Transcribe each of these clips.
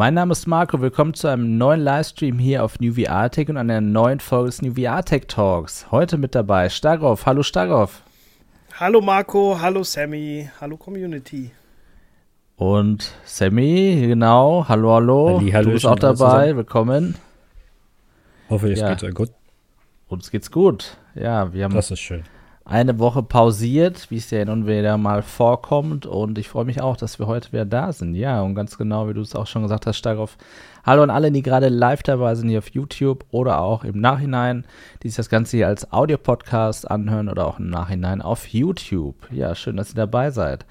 Mein Name ist Marco, willkommen zu einem neuen Livestream hier auf New VR Tech und einer neuen Folge des New VR Tech Talks. Heute mit dabei Starov. Hallo Starov. Hallo Marco, hallo Sammy, hallo Community. Und Sammy, genau, hallo, hallo. Halli, hallo du bist auch dabei, willkommen. Hoffe, es Ja. geht euch gut. Uns geht's gut. Ja, wir haben Das ist schön. Eine Woche pausiert, wie es ja nun wieder mal vorkommt. Und ich freue mich auch, dass wir heute wieder da sind. Ja, und ganz genau, wie du es auch schon gesagt hast, Starov. Hallo an alle, die gerade live dabei sind hier auf YouTube oder auch im Nachhinein, die sich das Ganze hier als Audio-Podcast anhören oder auch im Nachhinein auf YouTube. Ja, schön, dass ihr dabei seid.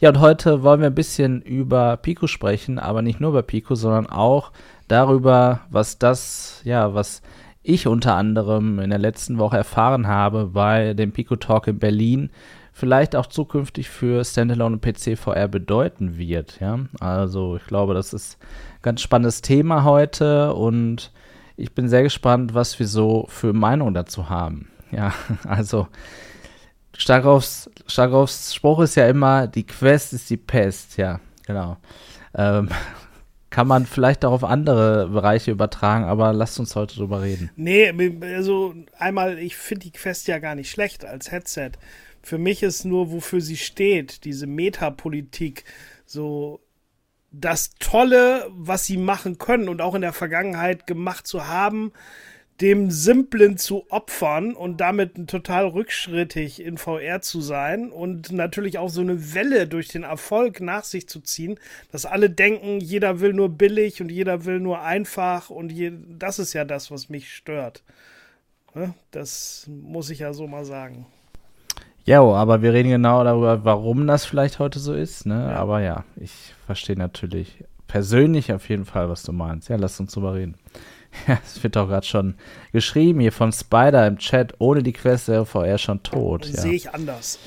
Ja, und heute wollen wir ein bisschen über Pico sprechen, aber nicht nur über Pico, sondern auch darüber, was das, ja, was ich unter anderem in der letzten Woche erfahren habe bei dem Pico Talk in Berlin, vielleicht auch zukünftig für Standalone PC VR bedeuten wird. Ja, also ich glaube, das ist ein ganz spannendes Thema heute und ich bin sehr gespannt, was wir so für Meinung dazu haben. Ja, also Starkovs, Starkovs Spruch ist ja immer, die Quest ist die Pest. Ja, genau. Ähm, kann man vielleicht auch auf andere Bereiche übertragen, aber lasst uns heute drüber reden. Nee, also einmal, ich finde die Quest ja gar nicht schlecht als Headset. Für mich ist nur, wofür sie steht, diese Metapolitik, so das Tolle, was sie machen können und auch in der Vergangenheit gemacht zu haben, dem Simplen zu opfern und damit total rückschrittig in VR zu sein und natürlich auch so eine Welle durch den Erfolg nach sich zu ziehen, dass alle denken, jeder will nur billig und jeder will nur einfach und je, das ist ja das, was mich stört. Ne? Das muss ich ja so mal sagen. Ja, aber wir reden genau darüber, warum das vielleicht heute so ist. Ne? Ja. Aber ja, ich verstehe natürlich persönlich auf jeden Fall, was du meinst. Ja, lass uns drüber reden. Ja, es wird auch gerade schon geschrieben hier von Spider im Chat, ohne die Quest wäre VR schon tot. Ja. Sehe ich anders.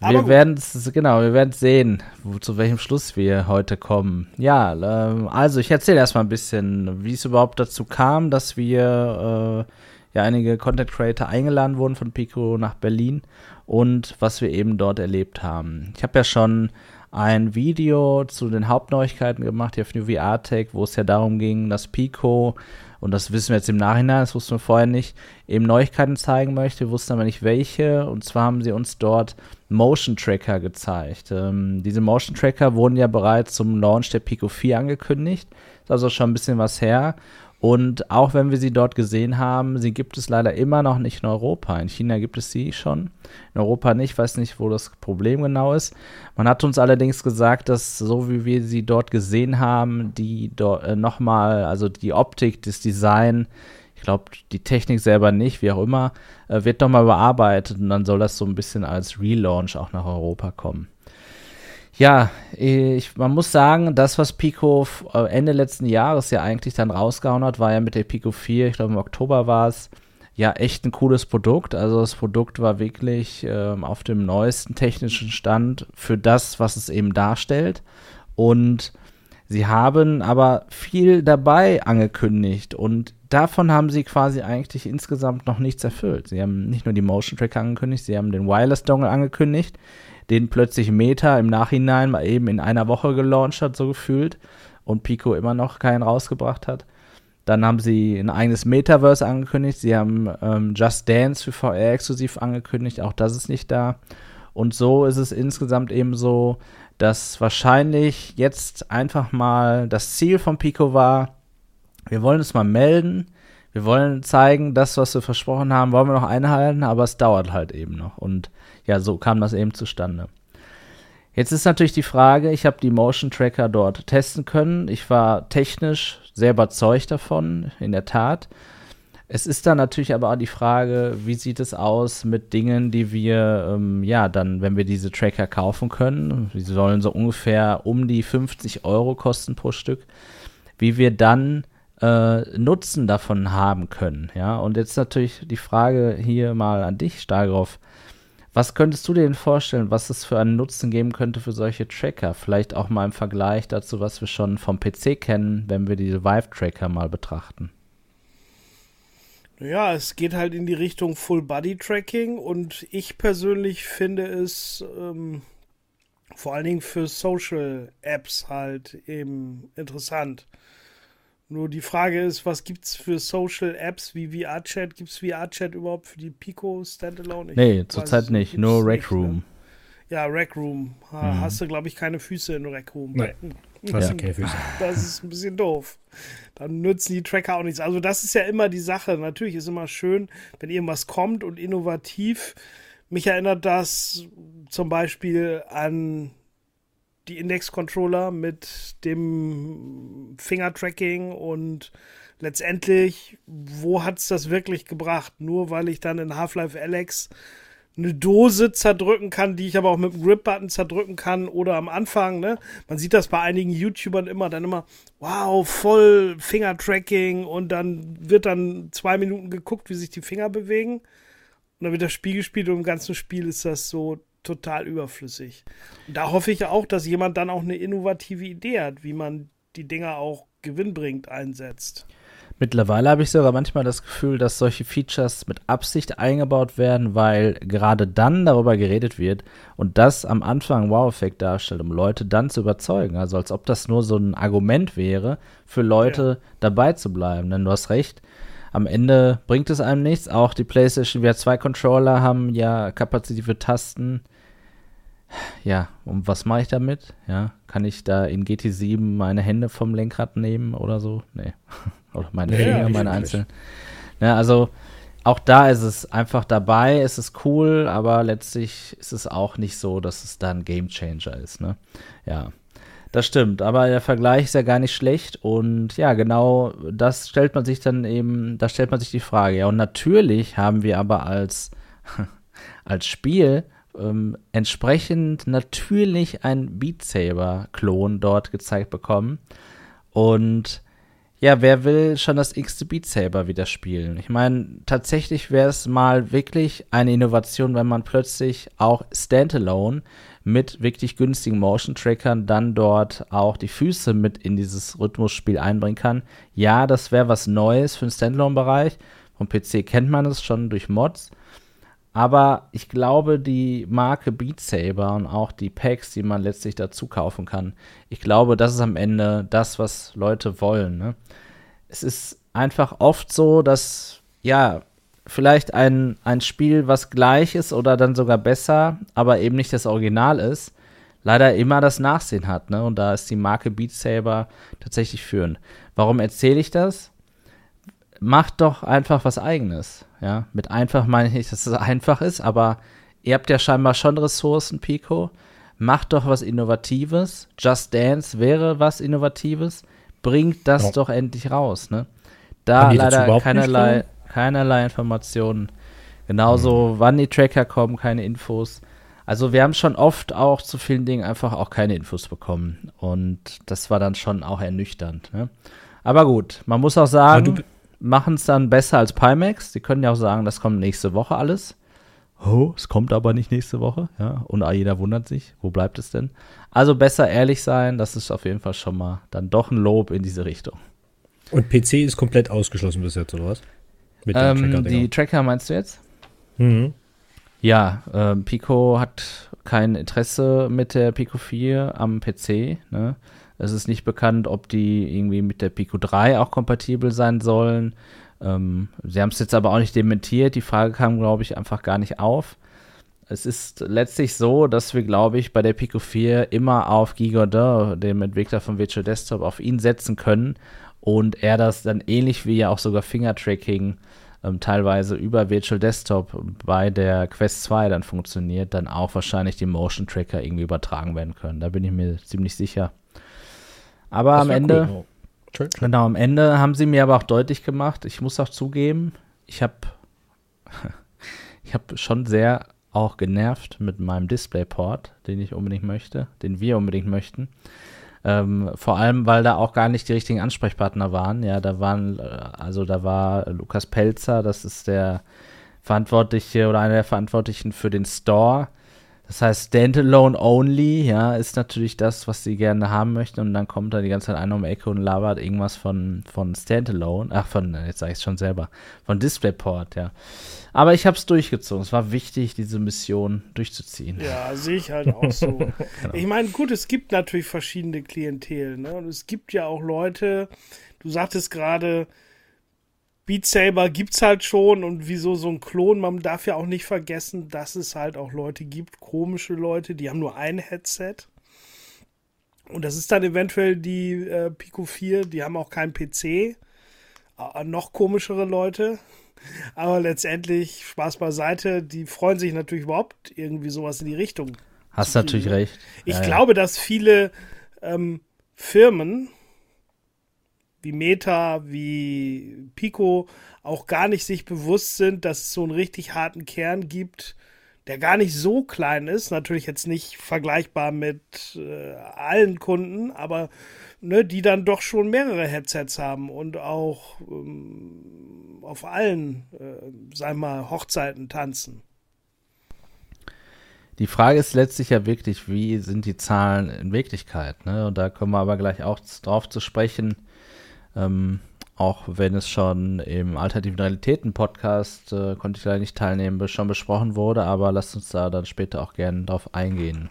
Aber Wir werden es, genau, wir werden sehen, wo, zu welchem Schluss wir heute kommen. Ja, ähm, also ich erzähle erstmal ein bisschen, wie es überhaupt dazu kam, dass wir äh, ja einige Content Creator eingeladen wurden von Pico nach Berlin und was wir eben dort erlebt haben. Ich habe ja schon ein Video zu den Hauptneuigkeiten gemacht hier auf New VR Tech, wo es ja darum ging, dass Pico und das wissen wir jetzt im Nachhinein, das wussten wir vorher nicht, eben Neuigkeiten zeigen möchte, wussten aber nicht welche. Und zwar haben sie uns dort Motion Tracker gezeigt. Ähm, diese Motion Tracker wurden ja bereits zum Launch der Pico 4 angekündigt. Ist also schon ein bisschen was her. Und auch wenn wir sie dort gesehen haben, sie gibt es leider immer noch nicht in Europa. In China gibt es sie schon, in Europa nicht. Ich weiß nicht, wo das Problem genau ist. Man hat uns allerdings gesagt, dass so wie wir sie dort gesehen haben, die dort äh, nochmal, also die Optik, das Design, ich glaube, die Technik selber nicht, wie auch immer, äh, wird nochmal überarbeitet und dann soll das so ein bisschen als Relaunch auch nach Europa kommen. Ja, ich, man muss sagen, das, was Pico äh, Ende letzten Jahres ja eigentlich dann rausgehauen hat, war ja mit der Pico 4, ich glaube im Oktober war es, ja echt ein cooles Produkt. Also das Produkt war wirklich ähm, auf dem neuesten technischen Stand für das, was es eben darstellt. Und sie haben aber viel dabei angekündigt und davon haben sie quasi eigentlich insgesamt noch nichts erfüllt. Sie haben nicht nur die Motion Tracker angekündigt, sie haben den Wireless Dongle angekündigt, den plötzlich Meta im Nachhinein mal eben in einer Woche gelauncht hat, so gefühlt, und Pico immer noch keinen rausgebracht hat. Dann haben sie ein eigenes Metaverse angekündigt. Sie haben ähm, Just Dance für VR exklusiv angekündigt. Auch das ist nicht da. Und so ist es insgesamt eben so, dass wahrscheinlich jetzt einfach mal das Ziel von Pico war, wir wollen uns mal melden. Wir wollen zeigen, das, was wir versprochen haben, wollen wir noch einhalten, aber es dauert halt eben noch. Und ja, so kam das eben zustande. Jetzt ist natürlich die Frage, ich habe die Motion Tracker dort testen können. Ich war technisch sehr überzeugt davon, in der Tat. Es ist dann natürlich aber auch die Frage, wie sieht es aus mit Dingen, die wir, ähm, ja, dann, wenn wir diese Tracker kaufen können, die sollen so ungefähr um die 50 Euro kosten pro Stück, wie wir dann äh, Nutzen davon haben können. Ja, und jetzt natürlich die Frage hier mal an dich, Stagroff. Was könntest du dir denn vorstellen, was es für einen Nutzen geben könnte für solche Tracker? Vielleicht auch mal im Vergleich dazu, was wir schon vom PC kennen, wenn wir diese Vive-Tracker mal betrachten. Ja, es geht halt in die Richtung Full Body Tracking und ich persönlich finde es ähm, vor allen Dingen für Social Apps halt eben interessant. Nur die Frage ist, was gibt es für Social Apps wie VR-Chat? Gibt es VR-Chat überhaupt für die Pico Standalone? Ich nee, zurzeit nicht, nur Rec Room. Ne? Ja, Rec Room. Ha, mhm. Hast du, glaube ich, keine Füße in Rec Room. Nein. Hast ja. keine Füße. Das ist ein bisschen doof. Dann nützen die Tracker auch nichts. Also, das ist ja immer die Sache. Natürlich ist immer schön, wenn irgendwas kommt und innovativ. Mich erinnert das zum Beispiel an die Index-Controller mit dem Finger-Tracking und letztendlich, wo hat es das wirklich gebracht? Nur weil ich dann in Half-Life Alex eine Dose zerdrücken kann, die ich aber auch mit dem Grip-Button zerdrücken kann oder am Anfang, ne? Man sieht das bei einigen YouTubern immer, dann immer, wow, voll Finger-Tracking und dann wird dann zwei Minuten geguckt, wie sich die Finger bewegen. Und dann wird das Spiel gespielt und im ganzen Spiel ist das so total überflüssig. Und da hoffe ich auch, dass jemand dann auch eine innovative Idee hat, wie man die Dinger auch gewinnbringend einsetzt. Mittlerweile habe ich sogar manchmal das Gefühl, dass solche Features mit Absicht eingebaut werden, weil gerade dann darüber geredet wird und das am Anfang Wow-Effekt darstellt, um Leute dann zu überzeugen. Also als ob das nur so ein Argument wäre, für Leute ja. dabei zu bleiben. Denn du hast recht, am Ende bringt es einem nichts. Auch die PlayStation VR 2 Controller haben ja kapazitive Tasten ja, und was mache ich damit? Ja, kann ich da in GT7 meine Hände vom Lenkrad nehmen oder so? Nee. oder meine nee, Finger, meine einzelnen. Ja, also auch da ist es einfach dabei, es ist cool, aber letztlich ist es auch nicht so, dass es da ein Game Changer ist, ne? Ja. Das stimmt, aber der Vergleich ist ja gar nicht schlecht und ja, genau das stellt man sich dann eben, da stellt man sich die Frage. Ja, und natürlich haben wir aber als, als Spiel ähm, entsprechend natürlich ein Beat Saber-Klon dort gezeigt bekommen. Und ja, wer will schon das x Beat Saber wieder spielen? Ich meine, tatsächlich wäre es mal wirklich eine Innovation, wenn man plötzlich auch Standalone mit wirklich günstigen Motion Trackern dann dort auch die Füße mit in dieses Rhythmusspiel einbringen kann. Ja, das wäre was Neues für den Standalone-Bereich. Vom PC kennt man es schon durch Mods. Aber ich glaube, die Marke Beat Saber und auch die Packs, die man letztlich dazu kaufen kann, ich glaube, das ist am Ende das, was Leute wollen. Ne? Es ist einfach oft so, dass, ja, vielleicht ein, ein Spiel, was gleich ist oder dann sogar besser, aber eben nicht das Original ist, leider immer das Nachsehen hat. Ne? Und da ist die Marke Beat Saber tatsächlich führend. Warum erzähle ich das? Macht doch einfach was eigenes. Ja, mit einfach meine ich nicht, dass es einfach ist, aber ihr habt ja scheinbar schon Ressourcen, Pico. Macht doch was Innovatives. Just Dance wäre was Innovatives. Bringt das ja. doch endlich raus, ne? Da leider keinerlei, keinerlei Informationen. Genauso, mhm. wann die Tracker kommen, keine Infos. Also wir haben schon oft auch zu vielen Dingen einfach auch keine Infos bekommen. Und das war dann schon auch ernüchternd. Ne? Aber gut, man muss auch sagen, machen es dann besser als Pimax. Sie können ja auch sagen, das kommt nächste Woche alles. Oh, es kommt aber nicht nächste Woche, ja. Und jeder wundert sich, wo bleibt es denn? Also besser ehrlich sein, das ist auf jeden Fall schon mal dann doch ein Lob in diese Richtung. Und PC ist komplett ausgeschlossen bis jetzt, oder was? Mit ähm, Tracker die Tracker meinst du jetzt? Mhm. Ja, ähm, Pico hat kein Interesse mit der Pico 4 am PC, ne? Es ist nicht bekannt, ob die irgendwie mit der Pico 3 auch kompatibel sein sollen. Ähm, sie haben es jetzt aber auch nicht dementiert. Die Frage kam, glaube ich, einfach gar nicht auf. Es ist letztlich so, dass wir, glaube ich, bei der Pico 4 immer auf Guy Godin, dem Entwickler von Virtual Desktop, auf ihn setzen können und er das dann ähnlich wie ja auch sogar Finger-Tracking ähm, teilweise über Virtual Desktop bei der Quest 2 dann funktioniert, dann auch wahrscheinlich die Motion Tracker irgendwie übertragen werden können. Da bin ich mir ziemlich sicher. Aber am Ende, cool. oh. genau, am Ende haben sie mir aber auch deutlich gemacht, ich muss auch zugeben, ich habe ich habe schon sehr auch genervt mit meinem Displayport, den ich unbedingt möchte, den wir unbedingt möchten. Ähm, vor allem, weil da auch gar nicht die richtigen Ansprechpartner waren. Ja, da waren, äh, also da war Lukas Pelzer, das ist der Verantwortliche oder einer der Verantwortlichen für den Store Das heißt, Standalone Only, ja, ist natürlich das, was sie gerne haben möchten. Und dann kommt da die ganze Zeit einer um die Ecke und labert irgendwas von, von Standalone. Ach, von, jetzt sage ich es schon selber, von DisplayPort, ja. Aber ich habe es durchgezogen. Es war wichtig, diese Mission durchzuziehen. Ja, sehe ich halt auch so. genau. Ich meine, gut, es gibt natürlich verschiedene Klientel. Ne? Und es gibt ja auch Leute, du sagtest gerade, Beat Saber gibt's halt schon und wieso so ein Klon? Man darf ja auch nicht vergessen, dass es halt auch Leute gibt, komische Leute, die haben nur ein Headset. Und das ist dann eventuell die äh, Pico 4, die haben auch keinen PC. Äh, noch komischere Leute. Aber letztendlich, Spaß beiseite, die freuen sich natürlich überhaupt irgendwie sowas in die Richtung. Hast natürlich recht. Ich ja, glaube, ja. dass viele ähm, Firmen wie Meta, wie Pico auch gar nicht sich bewusst sind, dass es so einen richtig harten Kern gibt, der gar nicht so klein ist. Natürlich jetzt nicht vergleichbar mit äh, allen Kunden, aber ne, die dann doch schon mehrere Headsets haben und auch ähm, auf allen, äh, sagen wir mal, Hochzeiten tanzen. Die Frage ist letztlich ja wirklich, wie sind die Zahlen in Wirklichkeit? Ne? Und da kommen wir aber gleich auch drauf zu sprechen ähm, auch wenn es schon im Alternativen Realitäten Podcast, äh, konnte ich leider nicht teilnehmen, schon besprochen wurde, aber lasst uns da dann später auch gerne drauf eingehen.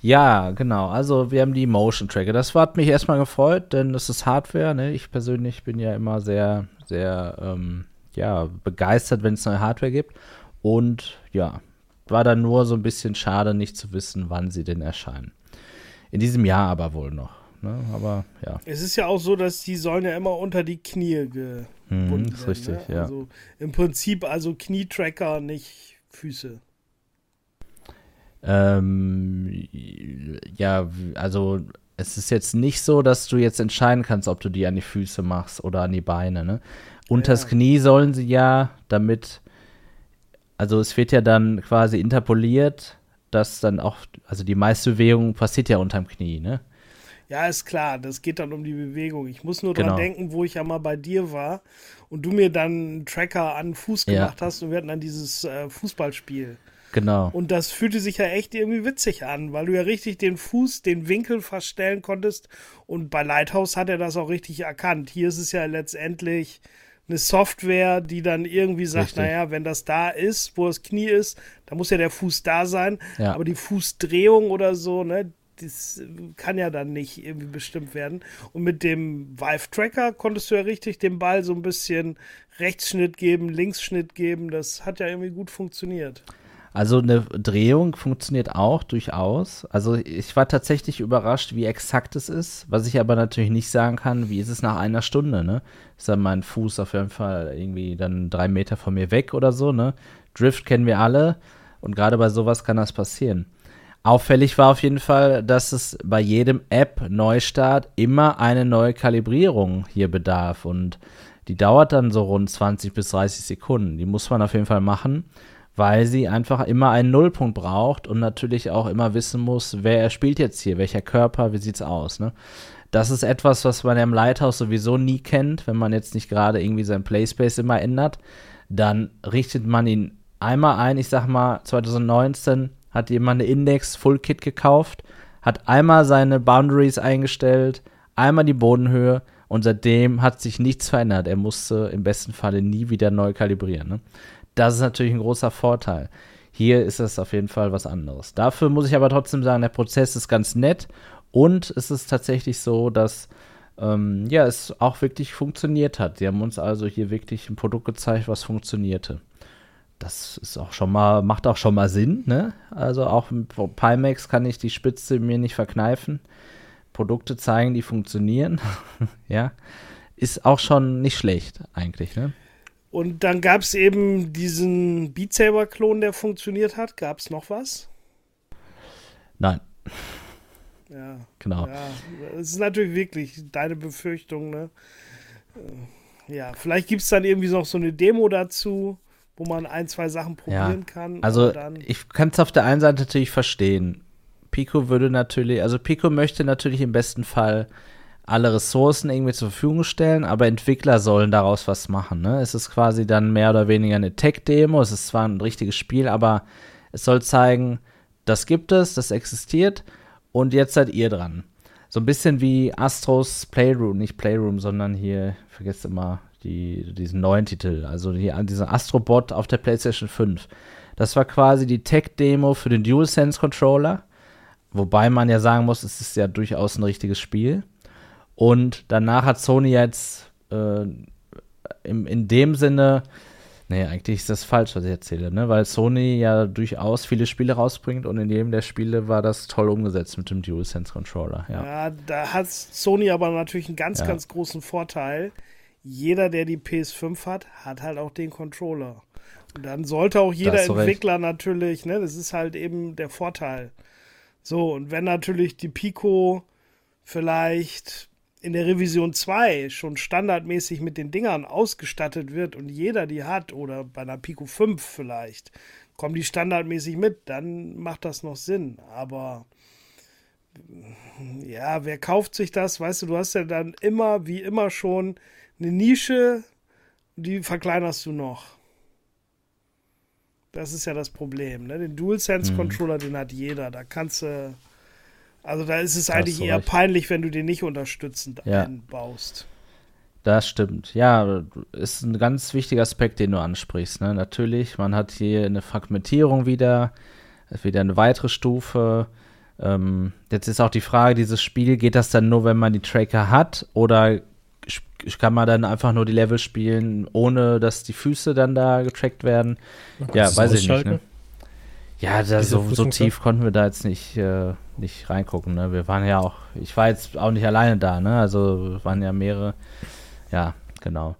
Ja, genau. Also wir haben die Motion Tracker. Das hat mich erstmal gefreut, denn es ist Hardware. Ne? Ich persönlich bin ja immer sehr, sehr ähm, ja, begeistert, wenn es neue Hardware gibt. Und ja, war dann nur so ein bisschen schade, nicht zu wissen, wann sie denn erscheinen. In diesem Jahr aber wohl noch. Ne? Aber ja. Es ist ja auch so, dass die sollen ja immer unter die Knie gebunden mhm, ist richtig, ne? ja. Also im Prinzip also Knietracker, nicht Füße. Ähm, ja, also es ist jetzt nicht so, dass du jetzt entscheiden kannst, ob du die an die Füße machst oder an die Beine. Ne? Unters ja. Knie sollen sie ja, damit, also es wird ja dann quasi interpoliert, dass dann auch, also die meiste Bewegung passiert ja unterm Knie, ne? Ja, ist klar, das geht dann um die Bewegung. Ich muss nur genau. dran denken, wo ich ja mal bei dir war und du mir dann einen Tracker an den Fuß gemacht ja. hast und wir hatten dann dieses äh, Fußballspiel. Genau. Und das fühlte sich ja echt irgendwie witzig an, weil du ja richtig den Fuß, den Winkel verstellen konntest. Und bei Lighthouse hat er das auch richtig erkannt. Hier ist es ja letztendlich eine Software, die dann irgendwie sagt, richtig. naja, wenn das da ist, wo das Knie ist, dann muss ja der Fuß da sein. Ja. Aber die Fußdrehung oder so, ne, das kann ja dann nicht irgendwie bestimmt werden. Und mit dem Vive-Tracker konntest du ja richtig dem Ball so ein bisschen Rechtsschnitt geben, Linksschnitt geben. Das hat ja irgendwie gut funktioniert. Also eine Drehung funktioniert auch durchaus. Also ich war tatsächlich überrascht, wie exakt es ist. Was ich aber natürlich nicht sagen kann, wie ist es nach einer Stunde, ne? Ist dann mein Fuß auf jeden Fall irgendwie dann drei Meter von mir weg oder so, ne? Drift kennen wir alle. Und gerade bei sowas kann das passieren. Auffällig war auf jeden Fall, dass es bei jedem App-Neustart immer eine neue Kalibrierung hier bedarf. Und die dauert dann so rund 20 bis 30 Sekunden. Die muss man auf jeden Fall machen, weil sie einfach immer einen Nullpunkt braucht und natürlich auch immer wissen muss, wer spielt jetzt hier, welcher Körper, wie sieht's aus. Ne? Das ist etwas, was man ja im Lighthouse sowieso nie kennt, wenn man jetzt nicht gerade irgendwie sein Playspace immer ändert. Dann richtet man ihn einmal ein, ich sag mal 2019 hat jemand eine Index Full Kit gekauft, hat einmal seine Boundaries eingestellt, einmal die Bodenhöhe und seitdem hat sich nichts verändert. Er musste im besten Falle nie wieder neu kalibrieren. Ne? Das ist natürlich ein großer Vorteil. Hier ist es auf jeden Fall was anderes. Dafür muss ich aber trotzdem sagen, der Prozess ist ganz nett und es ist tatsächlich so, dass ähm, ja, es auch wirklich funktioniert hat. Sie haben uns also hier wirklich ein Produkt gezeigt, was funktionierte das ist auch schon mal, macht auch schon mal Sinn, ne? Also auch mit Pimax kann ich die Spitze mir nicht verkneifen. Produkte zeigen, die funktionieren, ja. Ist auch schon nicht schlecht, eigentlich, ne? Und dann gab es eben diesen Beat Saber-Klon, der funktioniert hat. Gab es noch was? Nein. Ja. Genau. Ja, das ist natürlich wirklich deine Befürchtung, ne? Äh, ja, vielleicht gibt es dann irgendwie noch so eine Demo dazu wo man ein, zwei Sachen probieren ja, kann. Also ich kann es auf der einen Seite natürlich verstehen. Pico würde natürlich, also Pico möchte natürlich im besten Fall alle Ressourcen irgendwie zur Verfügung stellen, aber Entwickler sollen daraus was machen. Ne? Es ist quasi dann mehr oder weniger eine Tech-Demo. Es ist zwar ein richtiges Spiel, aber es soll zeigen, das gibt es, das existiert und jetzt seid ihr dran. So ein bisschen wie Astros Playroom, nicht Playroom, sondern hier, vergesst immer die, diesen neuen Titel, also die, dieser Astrobot auf der PlayStation 5. Das war quasi die Tech-Demo für den DualSense Controller, wobei man ja sagen muss, es ist ja durchaus ein richtiges Spiel. Und danach hat Sony jetzt äh, im, in dem Sinne Nee, eigentlich ist das falsch, was ich erzähle, ne? Weil Sony ja durchaus viele Spiele rausbringt und in jedem der Spiele war das toll umgesetzt mit dem DualSense Controller. Ja, ja da hat Sony aber natürlich einen ganz, ja. ganz großen Vorteil. Jeder, der die PS5 hat, hat halt auch den Controller. Und dann sollte auch jeder Entwickler recht. natürlich, ne, das ist halt eben der Vorteil. So, und wenn natürlich die Pico vielleicht in der Revision 2 schon standardmäßig mit den Dingern ausgestattet wird und jeder die hat, oder bei einer Pico 5 vielleicht, kommen die standardmäßig mit, dann macht das noch Sinn. Aber ja, wer kauft sich das? Weißt du, du hast ja dann immer, wie immer schon, eine Nische, die verkleinerst du noch. Das ist ja das Problem. Ne? Den DualSense-Controller, mhm. den hat jeder. Da kannst du also da ist es das eigentlich eher recht. peinlich, wenn du den nicht unterstützend ja. einbaust. Das stimmt. Ja, ist ein ganz wichtiger Aspekt, den du ansprichst. Ne? Natürlich, man hat hier eine Fragmentierung wieder, wieder eine weitere Stufe. Ähm, jetzt ist auch die Frage, dieses Spiel, geht das dann nur, wenn man die Tracker hat oder kann man dann einfach nur die Level spielen, ohne dass die Füße dann da getrackt werden? Ja, weiß ich nicht. Ne? Ja, da so, so tief konnten wir da jetzt nicht, äh, nicht reingucken. Ne? Wir waren ja auch, ich war jetzt auch nicht alleine da, ne? Also waren ja mehrere. Ja, genau.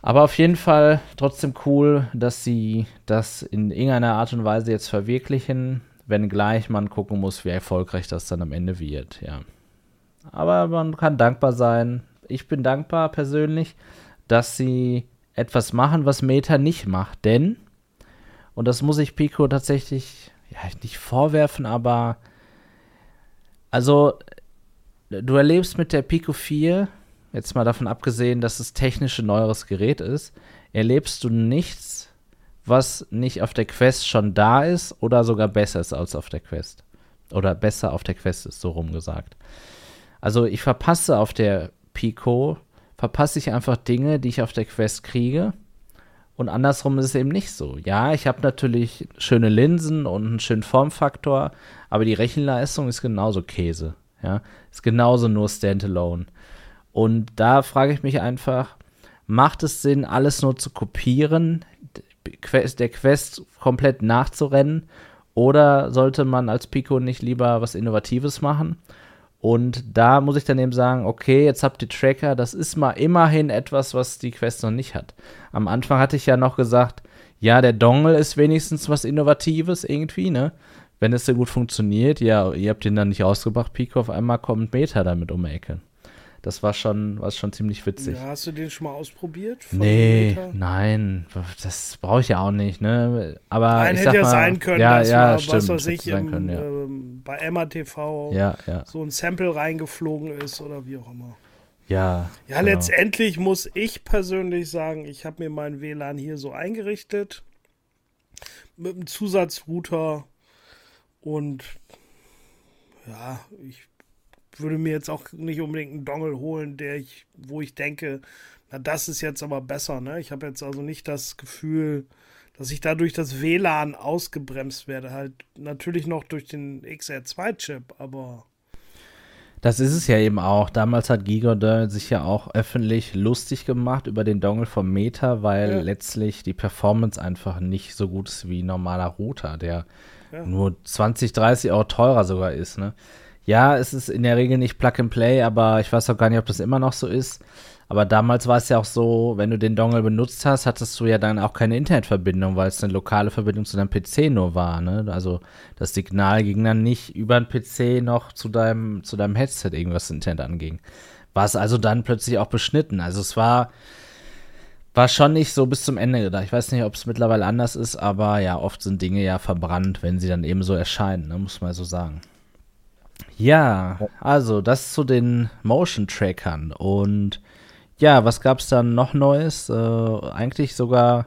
Aber auf jeden Fall trotzdem cool, dass sie das in irgendeiner Art und Weise jetzt verwirklichen, wenngleich man gucken muss, wie erfolgreich das dann am Ende wird, ja. Aber man kann dankbar sein. Ich bin dankbar persönlich, dass sie etwas machen, was Meta nicht macht, denn und das muss ich Pico tatsächlich, ja, nicht vorwerfen, aber also du erlebst mit der Pico 4, jetzt mal davon abgesehen, dass es technisch ein neueres Gerät ist, erlebst du nichts, was nicht auf der Quest schon da ist oder sogar besser ist als auf der Quest. Oder besser auf der Quest ist, so rum gesagt. Also ich verpasse auf der Pico, verpasse ich einfach Dinge, die ich auf der Quest kriege und andersrum ist es eben nicht so. Ja, ich habe natürlich schöne Linsen und einen schönen Formfaktor, aber die Rechenleistung ist genauso Käse. Ja, ist genauso nur Standalone. Und da frage ich mich einfach, macht es Sinn, alles nur zu kopieren, der Quest komplett nachzurennen? Oder sollte man als Pico nicht lieber was Innovatives machen? Und da muss ich dann eben sagen, okay, jetzt habt ihr Tracker, das ist mal immerhin etwas, was die Quest noch nicht hat. Am Anfang hatte ich ja noch gesagt, ja, der Dongle ist wenigstens was Innovatives irgendwie, ne? Wenn es so gut funktioniert, ja, ihr habt den dann nicht rausgebracht, Pico, auf einmal kommt Meta damit um die Ecke. Das war schon, war schon ziemlich witzig. Ja, hast du den schon mal ausprobiert? Nee, nein, das brauche ich ja auch nicht, ne? Aber nein, ich hätte sag ja sein können, ja, dass ja, mal, stimmt, was weiß ich, im, können, ja. ähm, bei Emma TV ja, ja. so ein Sample reingeflogen ist oder wie auch immer. Ja. Ja, genau. letztendlich muss ich persönlich sagen, ich habe mir mein WLAN hier so eingerichtet mit einem Zusatzrouter und ja, ich würde mir jetzt auch nicht unbedingt einen Dongle holen, der ich, wo ich denke, na, das ist jetzt aber besser, ne? Ich habe jetzt also nicht das Gefühl, dass ich dadurch das WLAN ausgebremst werde. Halt natürlich noch durch den XR2-Chip, aber. Das ist es ja eben auch. Damals hat Gigodel sich ja auch öffentlich lustig gemacht über den Dongle vom Meta, weil ja. letztlich die Performance einfach nicht so gut ist wie ein normaler Router, der ja. nur 20, 30 Euro teurer sogar ist, ne? Ja, es ist in der Regel nicht Plug and Play, aber ich weiß auch gar nicht, ob das immer noch so ist. Aber damals war es ja auch so, wenn du den Dongle benutzt hast, hattest du ja dann auch keine Internetverbindung, weil es eine lokale Verbindung zu deinem PC nur war. Ne? Also das Signal ging dann nicht über den PC noch zu deinem, zu deinem Headset, irgendwas Internet anging. War es also dann plötzlich auch beschnitten. Also es war, war schon nicht so bis zum Ende gedacht. Ich weiß nicht, ob es mittlerweile anders ist, aber ja, oft sind Dinge ja verbrannt, wenn sie dann eben so erscheinen, ne? muss man so sagen. Ja, also das zu den Motion Trackern. Und ja, was gab es dann noch Neues? Äh, eigentlich sogar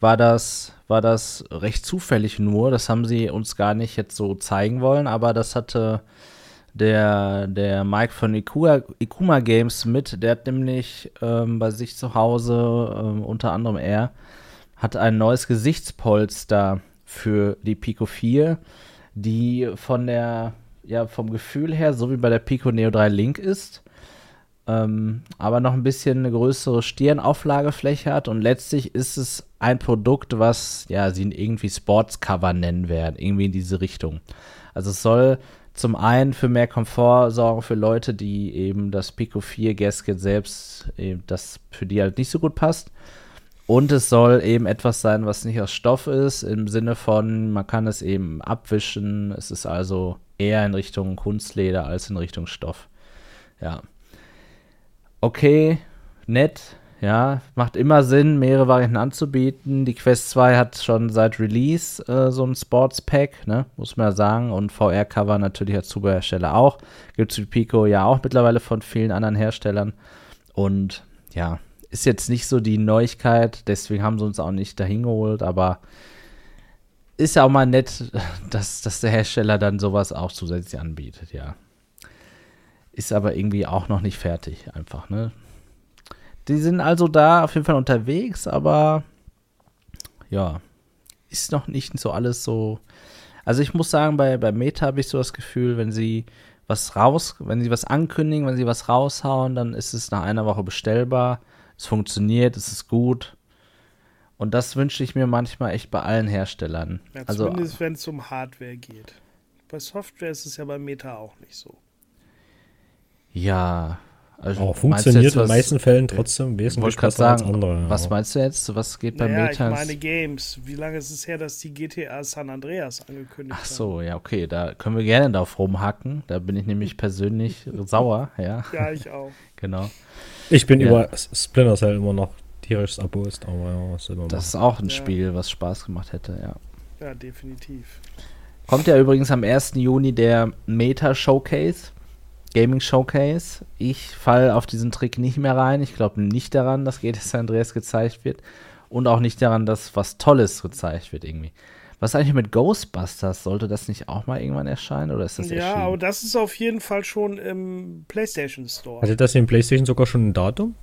war das, war das recht zufällig nur. Das haben sie uns gar nicht jetzt so zeigen wollen, aber das hatte der, der Mike von Ikua, Ikuma Games mit. Der hat nämlich ähm, bei sich zu Hause, ähm, unter anderem er, hat ein neues Gesichtspolster für die Pico 4, die von der, ja, vom Gefühl her, so wie bei der Pico Neo 3 Link ist ähm, aber noch ein bisschen eine größere Stirnauflagefläche hat und letztlich ist es ein Produkt, was ja sie irgendwie Sportscover nennen werden, irgendwie in diese Richtung. Also es soll zum einen für mehr Komfort sorgen für Leute, die eben das Pico 4 Gasket selbst, eben das für die halt nicht so gut passt. Und es soll eben etwas sein, was nicht aus Stoff ist, im Sinne von, man kann es eben abwischen. Es ist also eher in Richtung Kunstleder als in Richtung Stoff. Ja okay, nett, ja, macht immer Sinn, mehrere Varianten anzubieten. Die Quest 2 hat schon seit Release äh, so ein Sports Pack, ne, muss man ja sagen. Und VR-Cover natürlich als Zubehörhersteller auch. Gibt es für Pico ja auch mittlerweile von vielen anderen Herstellern. Und ja, ist jetzt nicht so die Neuigkeit, deswegen haben sie uns auch nicht dahin geholt, aber ist ja auch mal nett, dass, dass der Hersteller dann sowas auch zusätzlich anbietet, ja. Ist aber irgendwie auch noch nicht fertig, einfach, ne? Die sind also da auf jeden Fall unterwegs, aber ja, ist noch nicht so alles so. Also ich muss sagen, bei, bei Meta habe ich so das Gefühl, wenn sie was raus, wenn sie was ankündigen, wenn sie was raushauen, dann ist es nach einer Woche bestellbar. Es funktioniert, es ist gut. Und das wünsche ich mir manchmal echt bei allen Herstellern. Ja, also, zumindest wenn es um Hardware geht. Bei Software ist es ja bei Meta auch nicht so. Ja. Also auch funktioniert in den meisten Fällen trotzdem wesentlich besser sagen, als andere. Was meinst du jetzt? Was geht bei naja, Meta? Ich meine Games. Wie lange ist es her, dass die GTA San Andreas angekündigt haben? Ach so, ja, okay. Da können wir gerne drauf rumhacken. Da bin ich nämlich persönlich sauer. Ja. ja, ich auch. genau. Ich bin ja. über Splinter Cell immer noch tierisch erbost, aber ja, was immer Das ist auch ein ja. Spiel, was Spaß gemacht hätte, ja. Ja, definitiv. Kommt ja übrigens am 1. Juni der Meta Showcase. Gaming Showcase. Ich falle auf diesen Trick nicht mehr rein. Ich glaube nicht daran, dass GTS Andreas gezeigt wird. Und auch nicht daran, dass was Tolles gezeigt wird irgendwie. Was eigentlich mit Ghostbusters? Sollte das nicht auch mal irgendwann erscheinen oder ist das Ja, aber das ist auf jeden Fall schon im PlayStation Store. Hatte das im PlayStation sogar schon ein Datum?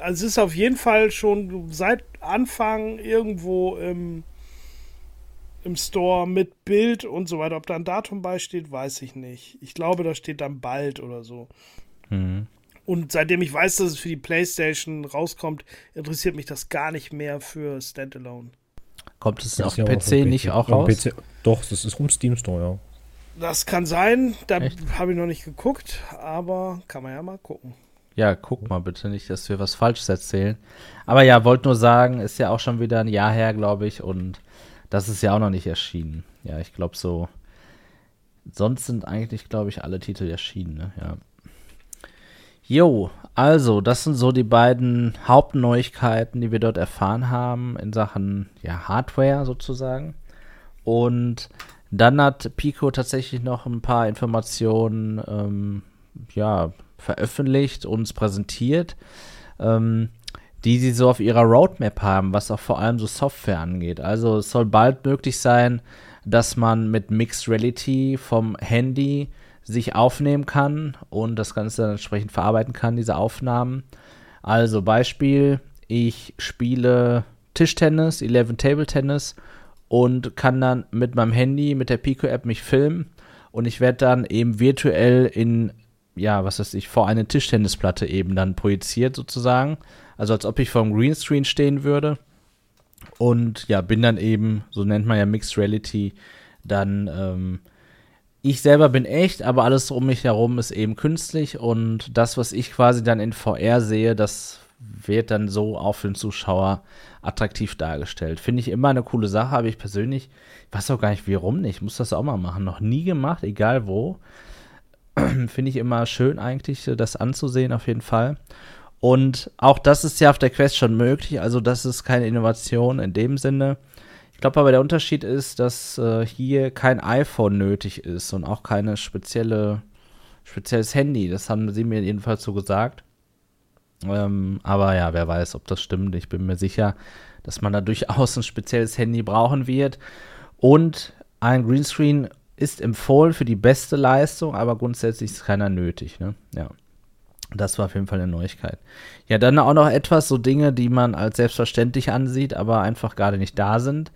Also es ist auf jeden Fall schon seit Anfang irgendwo im im Store mit Bild und so weiter. Ob da ein Datum beisteht, weiß ich nicht. Ich glaube, da steht dann bald oder so. Mhm. Und seitdem ich weiß, dass es für die PlayStation rauskommt, interessiert mich das gar nicht mehr für Standalone. Kommt es auf ja PC, PC, nicht auch raus? PC, doch, das ist um Steam Store, ja. Das kann sein, da habe ich noch nicht geguckt, aber kann man ja mal gucken. Ja, guck mal bitte nicht, dass wir was Falsches erzählen. Aber ja, wollte nur sagen, ist ja auch schon wieder ein Jahr her, glaube ich, und das ist ja auch noch nicht erschienen. Ja, ich glaube so. Sonst sind eigentlich, glaube ich, alle Titel erschienen, ne? Ja. Jo, also, das sind so die beiden Hauptneuigkeiten, die wir dort erfahren haben in Sachen ja, Hardware sozusagen. Und dann hat Pico tatsächlich noch ein paar Informationen ähm, ja, veröffentlicht, uns präsentiert. Ähm, die sie so auf ihrer Roadmap haben, was auch vor allem so Software angeht. Also es soll bald möglich sein, dass man mit Mixed Reality vom Handy sich aufnehmen kann und das Ganze dann entsprechend verarbeiten kann, diese Aufnahmen. Also Beispiel, ich spiele Tischtennis, 11 Table Tennis und kann dann mit meinem Handy, mit der Pico-App mich filmen und ich werde dann eben virtuell in, ja, was weiß ich, vor eine Tischtennisplatte eben dann projiziert sozusagen also als ob ich vor dem Greenscreen stehen würde. Und ja, bin dann eben, so nennt man ja Mixed Reality, dann ähm, ich selber bin echt, aber alles um mich herum ist eben künstlich und das, was ich quasi dann in VR sehe, das wird dann so auch für den Zuschauer attraktiv dargestellt. Finde ich immer eine coole Sache, habe ich persönlich, ich weiß auch gar nicht, warum nicht, ich muss das auch mal machen, noch nie gemacht, egal wo. Finde ich immer schön eigentlich, das anzusehen auf jeden Fall. Und auch das ist ja auf der Quest schon möglich, also das ist keine Innovation in dem Sinne. Ich glaube aber der Unterschied ist, dass äh, hier kein iPhone nötig ist und auch keine spezielle, spezielles Handy. Das haben sie mir jedenfalls so gesagt. Ähm, aber ja, wer weiß, ob das stimmt. Ich bin mir sicher, dass man da durchaus ein spezielles Handy brauchen wird. Und ein Greenscreen ist empfohlen für die beste Leistung, aber grundsätzlich ist keiner nötig. Ne? Ja. Das war auf jeden Fall eine Neuigkeit. Ja, dann auch noch etwas, so Dinge, die man als selbstverständlich ansieht, aber einfach gerade nicht da sind.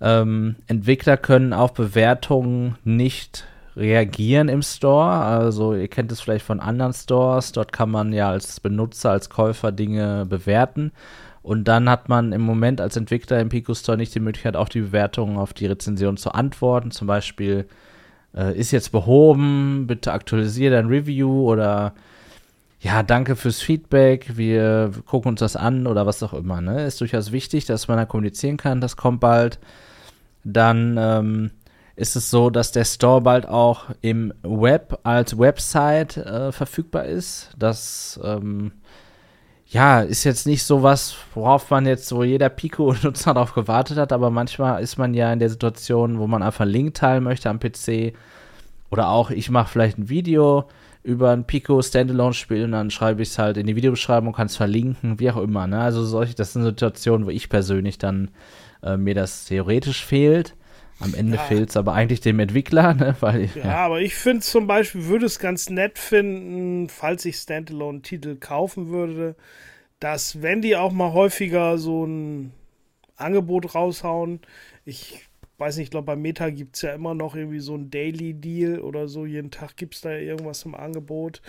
Ähm, Entwickler können auf Bewertungen nicht reagieren im Store. Also ihr kennt es vielleicht von anderen Stores. Dort kann man ja als Benutzer, als Käufer Dinge bewerten. Und dann hat man im Moment als Entwickler im Pico Store nicht die Möglichkeit, auf die Bewertungen, auf die Rezension zu antworten. Zum Beispiel, äh, ist jetzt behoben, bitte aktualisiere dein Review oder ja, danke fürs Feedback, wir gucken uns das an oder was auch immer. Ne? Ist durchaus wichtig, dass man da kommunizieren kann, das kommt bald. Dann ähm, ist es so, dass der Store bald auch im Web als Website äh, verfügbar ist. Das ähm, ja, ist jetzt nicht so was, worauf man jetzt so jeder Pico-Nutzer darauf gewartet hat, aber manchmal ist man ja in der Situation, wo man einfach einen Link teilen möchte am PC. Oder auch, ich mache vielleicht ein Video über ein Pico Standalone-Spiel und dann schreibe ich es halt in die Videobeschreibung, kann es verlinken, wie auch immer. Ne? Also solche, das sind Situationen, wo ich persönlich dann äh, mir das theoretisch fehlt. Am Ende ja. fehlt es aber eigentlich dem Entwickler, ne? Weil, ja, ja. aber ich finde zum Beispiel, würde es ganz nett finden, falls ich Standalone-Titel kaufen würde, dass wenn die auch mal häufiger so ein Angebot raushauen, ich weiß nicht, ich glaube, bei Meta gibt es ja immer noch irgendwie so ein Daily Deal oder so. Jeden Tag gibt es da irgendwas im Angebot.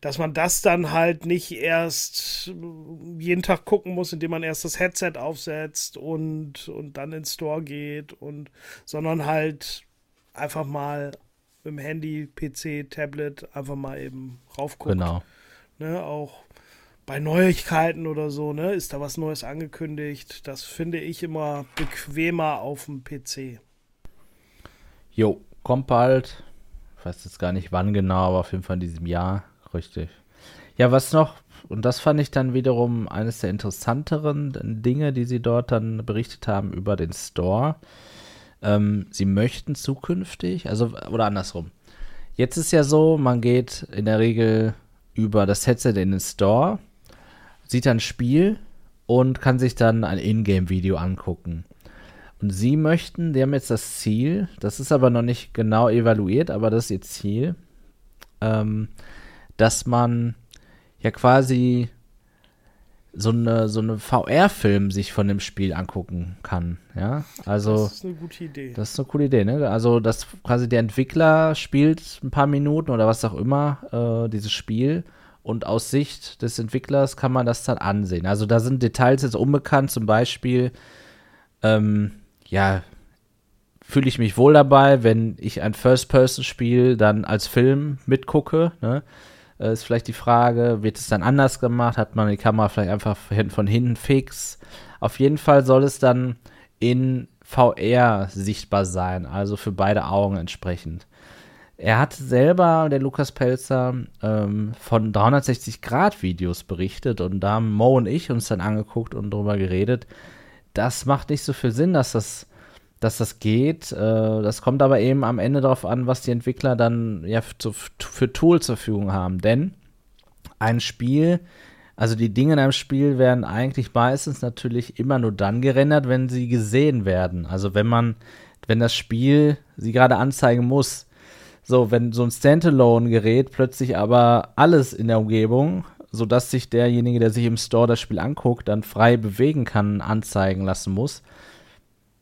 Dass man das dann halt nicht erst jeden Tag gucken muss, indem man erst das Headset aufsetzt und, und dann ins Store geht und, sondern halt einfach mal mit dem Handy, PC, Tablet einfach mal eben raufguckt. Genau. Ne, auch bei Neuigkeiten oder so, ne, ist da was Neues angekündigt. Das finde ich immer bequemer auf dem PC. Jo, kommt bald. Ich weiß jetzt gar nicht wann genau, aber auf jeden Fall in diesem Jahr. Richtig. Ja, was noch, und das fand ich dann wiederum eines der interessanteren Dinge, die sie dort dann berichtet haben über den Store. Ähm, sie möchten zukünftig, also, oder andersrum. Jetzt ist ja so, man geht in der Regel über das Headset in den Store sieht ein Spiel und kann sich dann ein Ingame-Video angucken. Und sie möchten, die haben jetzt das Ziel, das ist aber noch nicht genau evaluiert, aber das ist ihr Ziel, ähm, dass man ja quasi so eine, so eine VR-Film sich von dem Spiel angucken kann. Ja, also. Das ist eine gute Idee. Das ist eine coole Idee, ne? Also, dass quasi der Entwickler spielt ein paar Minuten oder was auch immer, äh, dieses Spiel und aus Sicht des Entwicklers kann man das dann ansehen. Also da sind Details jetzt unbekannt, zum Beispiel, ähm, ja, fühle ich mich wohl dabei, wenn ich ein First-Person-Spiel dann als Film mitgucke. Ne? Äh, ist vielleicht die Frage, wird es dann anders gemacht? Hat man die Kamera vielleicht einfach von hinten fix? Auf jeden Fall soll es dann in VR sichtbar sein, also für beide Augen entsprechend. Er hat selber, der Lukas Pelzer, ähm, von 360-Grad-Videos berichtet und da haben Mo und ich uns dann angeguckt und darüber geredet. Das macht nicht so viel Sinn, dass das, dass das geht. Äh, das kommt aber eben am Ende darauf an, was die Entwickler dann ja für, für Tools zur Verfügung haben. Denn ein Spiel, also die Dinge in einem Spiel werden eigentlich meistens natürlich immer nur dann gerendert, wenn sie gesehen werden. Also wenn man, wenn das Spiel sie gerade anzeigen muss. So, wenn so ein Standalone-Gerät plötzlich aber alles in der Umgebung, sodass sich derjenige, der sich im Store das Spiel anguckt, dann frei bewegen kann, anzeigen lassen muss,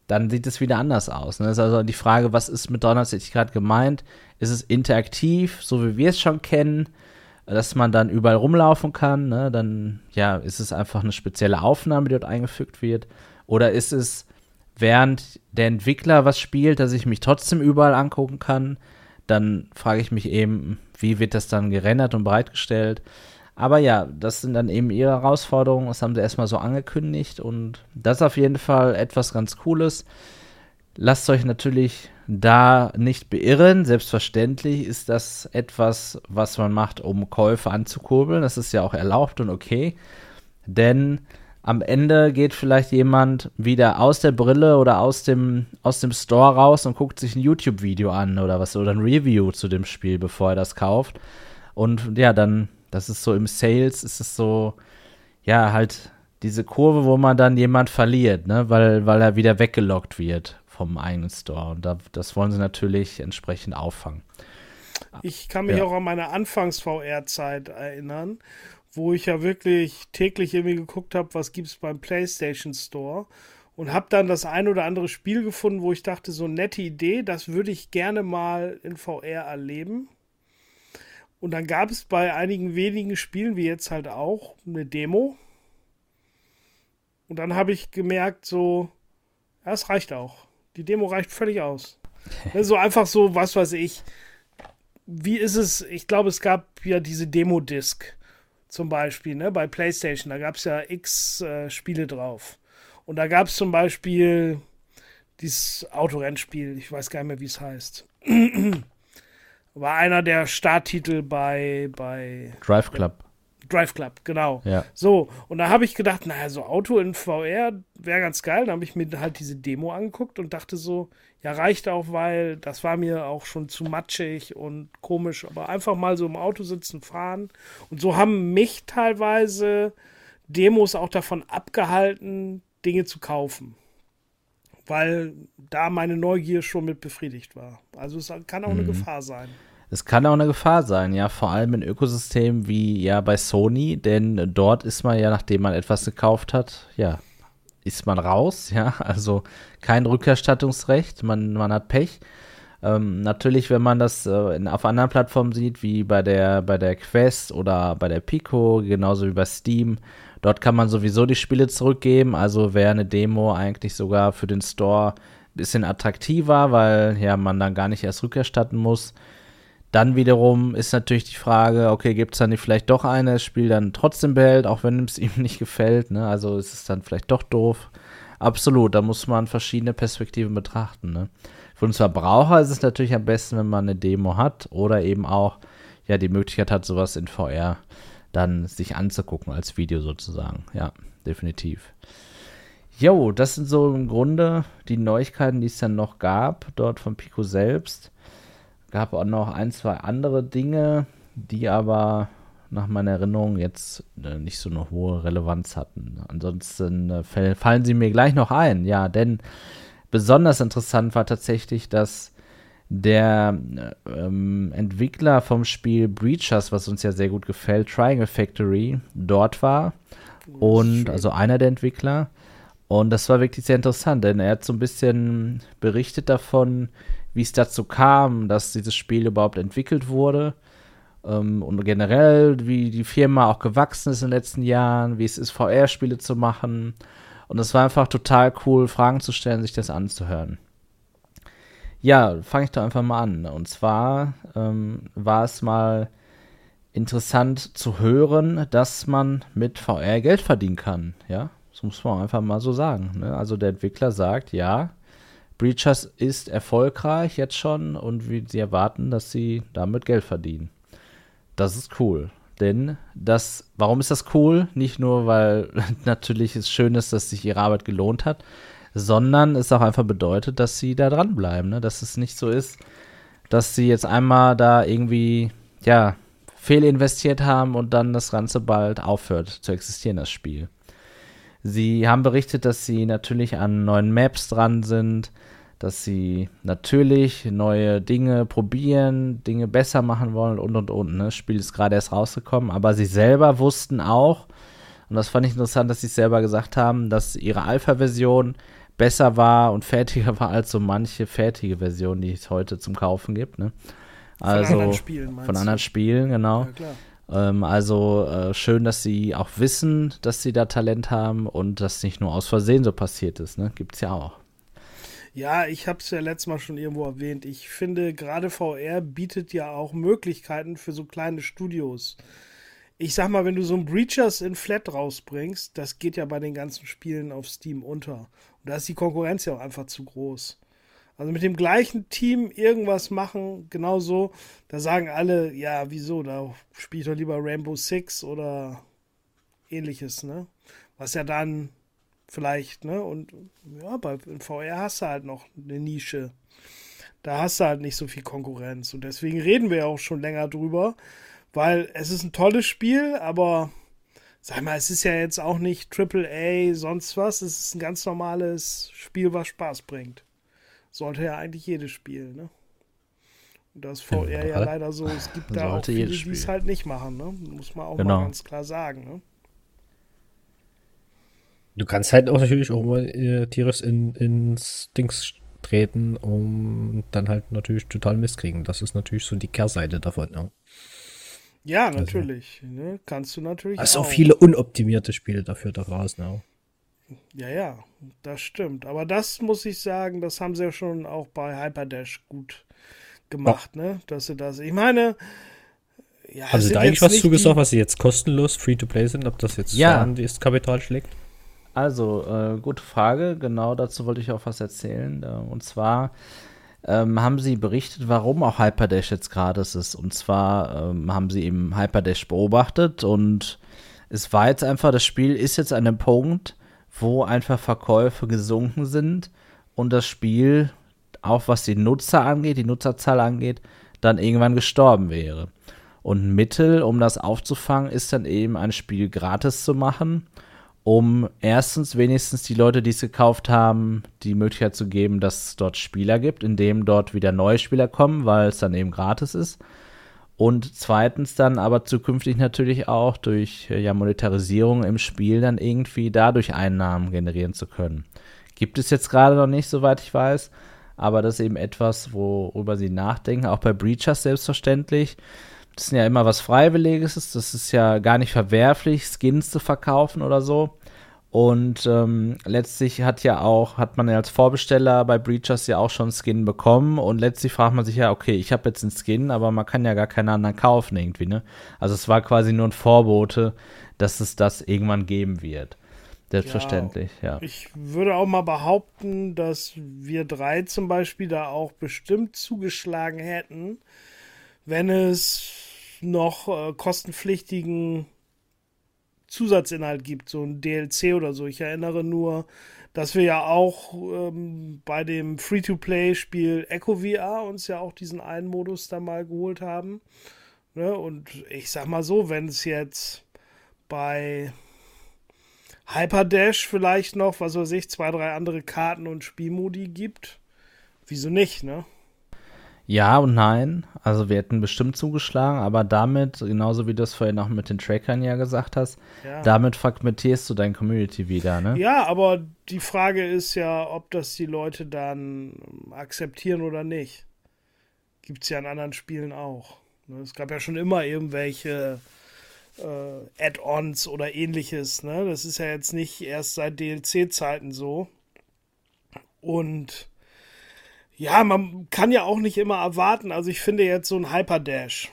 dann sieht es wieder anders aus. Ne? Das ist also die Frage, was ist mit 360 Grad gemeint? Ist es interaktiv, so wie wir es schon kennen, dass man dann überall rumlaufen kann? Ne? Dann ja, ist es einfach eine spezielle Aufnahme, die dort eingefügt wird? Oder ist es, während der Entwickler was spielt, dass ich mich trotzdem überall angucken kann? Dann frage ich mich eben, wie wird das dann gerendert und bereitgestellt? Aber ja, das sind dann eben ihre Herausforderungen. Das haben sie erstmal so angekündigt und das ist auf jeden Fall etwas ganz Cooles. Lasst euch natürlich da nicht beirren. Selbstverständlich ist das etwas, was man macht, um Käufe anzukurbeln. Das ist ja auch erlaubt und okay. Denn am Ende geht vielleicht jemand wieder aus der Brille oder aus dem, aus dem Store raus und guckt sich ein YouTube-Video an oder was oder ein Review zu dem Spiel, bevor er das kauft. Und ja, dann, das ist so im Sales, ist es so, ja, halt diese Kurve, wo man dann jemand verliert, ne, weil, weil er wieder weggelockt wird vom eigenen Store. Und da, das wollen sie natürlich entsprechend auffangen. Ich kann mich ja. auch an meine Anfangs-VR-Zeit erinnern, wo ich ja wirklich täglich irgendwie geguckt habe, was gibt es beim PlayStation Store und habe dann das ein oder andere Spiel gefunden, wo ich dachte, so nette Idee, das würde ich gerne mal in VR erleben. Und dann gab es bei einigen wenigen Spielen, wie jetzt halt auch, eine Demo. Und dann habe ich gemerkt, so, ja, es reicht auch. Die Demo reicht völlig aus. Ne, so einfach so, was weiß ich. Wie ist es? Ich glaube, es gab ja diese Demo-Disc zum Beispiel, ne, bei PlayStation. Da gab es ja x äh, Spiele drauf. Und da gab es zum Beispiel dieses Autorennspiel, ich weiß gar nicht mehr, wie es heißt. War einer der Starttitel bei, bei Drive Club. Drive Club, genau. Ja. So, und da habe ich gedacht, naja, so Auto in VR wäre ganz geil. Da habe ich mir halt diese Demo angeguckt und dachte so, ja, reicht auch, weil das war mir auch schon zu matschig und komisch. Aber einfach mal so im Auto sitzen, fahren. Und so haben mich teilweise Demos auch davon abgehalten, Dinge zu kaufen. Weil da meine Neugier schon mit befriedigt war. Also es kann auch mhm. eine Gefahr sein. Es kann auch eine Gefahr sein, ja, vor allem in Ökosystemen wie ja bei Sony, denn dort ist man ja, nachdem man etwas gekauft hat, ja, ist man raus, ja, also kein Rückerstattungsrecht, man, man hat Pech. Ähm, natürlich, wenn man das äh, in, auf anderen Plattformen sieht, wie bei der, bei der Quest oder bei der Pico, genauso wie bei Steam, dort kann man sowieso die Spiele zurückgeben, also wäre eine Demo eigentlich sogar für den Store ein bisschen attraktiver, weil ja man dann gar nicht erst rückerstatten muss. Dann wiederum ist natürlich die Frage, okay, gibt es da nicht vielleicht doch eine, das Spiel dann trotzdem behält, auch wenn es ihm nicht gefällt, ne? Also ist es dann vielleicht doch doof. Absolut, da muss man verschiedene Perspektiven betrachten, ne? Für uns Verbraucher ist es natürlich am besten, wenn man eine Demo hat oder eben auch ja die Möglichkeit hat, sowas in VR dann sich anzugucken als Video sozusagen. Ja, definitiv. Jo, das sind so im Grunde die Neuigkeiten, die es dann noch gab, dort von Pico selbst gab auch noch ein, zwei andere Dinge, die aber nach meiner Erinnerung jetzt äh, nicht so eine hohe Relevanz hatten. Ansonsten äh, fallen sie mir gleich noch ein. Ja, denn besonders interessant war tatsächlich, dass der äh, ähm, Entwickler vom Spiel Breachers, was uns ja sehr gut gefällt, Triangle Factory, dort war. Und also einer der Entwickler. Und das war wirklich sehr interessant, denn er hat so ein bisschen berichtet davon, wie es dazu kam, dass dieses Spiel überhaupt entwickelt wurde. Ähm, und generell, wie die Firma auch gewachsen ist in den letzten Jahren, wie es ist, VR-Spiele zu machen. Und es war einfach total cool, Fragen zu stellen, sich das anzuhören. Ja, fange ich doch einfach mal an. Und zwar ähm, war es mal interessant zu hören, dass man mit VR Geld verdienen kann. Ja, das muss man einfach mal so sagen. Ne? Also der Entwickler sagt, ja, Breachers ist erfolgreich jetzt schon und sie erwarten, dass sie damit Geld verdienen. Das ist cool. Denn das, warum ist das cool? Nicht nur, weil natürlich es schön ist, dass sich ihre Arbeit gelohnt hat, sondern es auch einfach bedeutet, dass sie da dranbleiben. Ne? Dass es nicht so ist, dass sie jetzt einmal da irgendwie, ja, fehlinvestiert haben und dann das Ganze bald aufhört zu existieren, das Spiel. Sie haben berichtet, dass sie natürlich an neuen Maps dran sind, dass sie natürlich neue Dinge probieren, Dinge besser machen wollen und und und. Ne? Das Spiel ist gerade erst rausgekommen, aber sie selber wussten auch, und das fand ich interessant, dass sie selber gesagt haben, dass ihre Alpha-Version besser war und fertiger war als so manche fertige Version, die es heute zum Kaufen gibt. Ne? Also von anderen Spielen, von anderen Spielen genau. Ja. Ähm, also äh, schön, dass sie auch wissen, dass sie da Talent haben und das nicht nur aus Versehen so passiert ist. Ne? Gibt es ja auch. Ja, ich habe es ja letztes Mal schon irgendwo erwähnt. Ich finde, gerade VR bietet ja auch Möglichkeiten für so kleine Studios. Ich sag mal, wenn du so ein Breachers in Flat rausbringst, das geht ja bei den ganzen Spielen auf Steam unter. Und da ist die Konkurrenz ja auch einfach zu groß. Also mit dem gleichen Team irgendwas machen, genauso, da sagen alle, ja, wieso, da spiele ich doch lieber Rainbow Six oder ähnliches, ne? Was ja dann vielleicht, ne? Und ja, bei VR hast du halt noch eine Nische. Da hast du halt nicht so viel Konkurrenz. Und deswegen reden wir ja auch schon länger drüber, weil es ist ein tolles Spiel, aber sag mal, es ist ja jetzt auch nicht AAA, sonst was. Es ist ein ganz normales Spiel, was Spaß bringt. Sollte ja eigentlich jedes Spiel, ne? Und das VR ja, ja leider so, es gibt da auch viele, die es halt nicht machen, ne? Muss man auch genau. mal ganz klar sagen, ne? Du kannst halt auch natürlich auch mal äh, tierisch in, ins Dings treten und dann halt natürlich total Mist kriegen. Das ist natürlich so die Kehrseite davon, ja. Ja, also natürlich. Also, ne? Kannst du natürlich. Es also auch viele unoptimierte Spiele dafür da draußen auch. Ja, ja, das stimmt. Aber das muss ich sagen, das haben sie ja schon auch bei Hyperdash gut gemacht, oh. ne? Dass sie das. Ich meine. Ja, haben sie da eigentlich was zugesagt, was sie jetzt kostenlos free to play sind, ob das jetzt ja. an das Kapital schlägt? Also, äh, gute Frage. Genau dazu wollte ich auch was erzählen. Äh, und zwar ähm, haben sie berichtet, warum auch Hyperdash jetzt gratis ist. Und zwar ähm, haben sie eben Hyperdash beobachtet und es war jetzt einfach, das Spiel ist jetzt an einem Punkt, wo einfach Verkäufe gesunken sind und das Spiel, auch was die Nutzer angeht, die Nutzerzahl angeht, dann irgendwann gestorben wäre. Und Mittel, um das aufzufangen, ist dann eben ein Spiel gratis zu machen um erstens wenigstens die Leute, die es gekauft haben, die Möglichkeit zu geben, dass es dort Spieler gibt, indem dort wieder neue Spieler kommen, weil es dann eben gratis ist. Und zweitens dann aber zukünftig natürlich auch durch äh, ja, Monetarisierung im Spiel dann irgendwie dadurch Einnahmen generieren zu können. Gibt es jetzt gerade noch nicht, soweit ich weiß, aber das ist eben etwas, worüber sie nachdenken, auch bei Breachers selbstverständlich das ist ja immer was Freiwilliges, das ist ja gar nicht verwerflich, Skins zu verkaufen oder so. Und ähm, letztlich hat ja auch, hat man ja als Vorbesteller bei Breachers ja auch schon Skin bekommen und letztlich fragt man sich ja, okay, ich habe jetzt einen Skin, aber man kann ja gar keinen anderen kaufen irgendwie, ne? Also es war quasi nur ein Vorbote, dass es das irgendwann geben wird. Selbstverständlich, ja, ja. Ich würde auch mal behaupten, dass wir drei zum Beispiel da auch bestimmt zugeschlagen hätten, wenn es noch äh, kostenpflichtigen Zusatzinhalt gibt, so ein DLC oder so. Ich erinnere nur, dass wir ja auch ähm, bei dem Free-to-Play-Spiel Echo VR uns ja auch diesen einen Modus da mal geholt haben. Ne? Und ich sag mal so, wenn es jetzt bei Hyperdash vielleicht noch, was weiß ich, zwei, drei andere Karten und Spielmodi gibt, wieso nicht, ne? Ja und nein. Also wir hätten bestimmt zugeschlagen, aber damit, genauso wie du es vorhin auch mit den Trackern ja gesagt hast, ja. damit fragmentierst du dein Community wieder, ne? Ja, aber die Frage ist ja, ob das die Leute dann akzeptieren oder nicht. Gibt es ja in anderen Spielen auch. Ne? Es gab ja schon immer irgendwelche äh, Add-ons oder ähnliches. Ne? Das ist ja jetzt nicht erst seit DLC-Zeiten so. Und ja, man kann ja auch nicht immer erwarten. Also ich finde jetzt so ein Hyperdash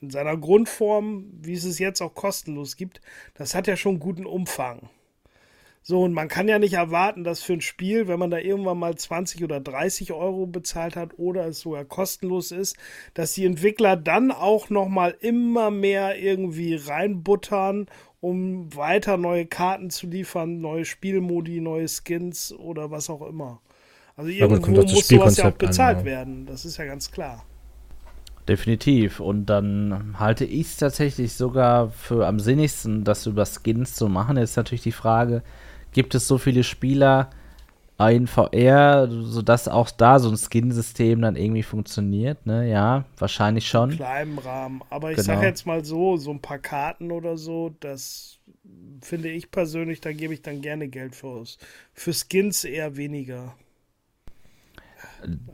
in seiner Grundform, wie es es jetzt auch kostenlos gibt, das hat ja schon guten Umfang. So, und man kann ja nicht erwarten, dass für ein Spiel, wenn man da irgendwann mal 20 oder 30 Euro bezahlt hat oder es sogar kostenlos ist, dass die Entwickler dann auch nochmal immer mehr irgendwie reinbuttern, um weiter neue Karten zu liefern, neue Spielmodi, neue Skins oder was auch immer. Also irgendwo ja, muss sowas ja auch bezahlt an, ja. werden. Das ist ja ganz klar. Definitiv. Und dann halte ich es tatsächlich sogar für am sinnigsten, das über Skins zu machen. Jetzt ist natürlich die Frage, gibt es so viele Spieler in VR, sodass auch da so ein Skin-System dann irgendwie funktioniert? Ne? Ja, wahrscheinlich schon. In kleinem Rahmen. Aber ich genau. sage jetzt mal so, so ein paar Karten oder so, das finde ich persönlich, da gebe ich dann gerne Geld für aus. Für Skins eher weniger.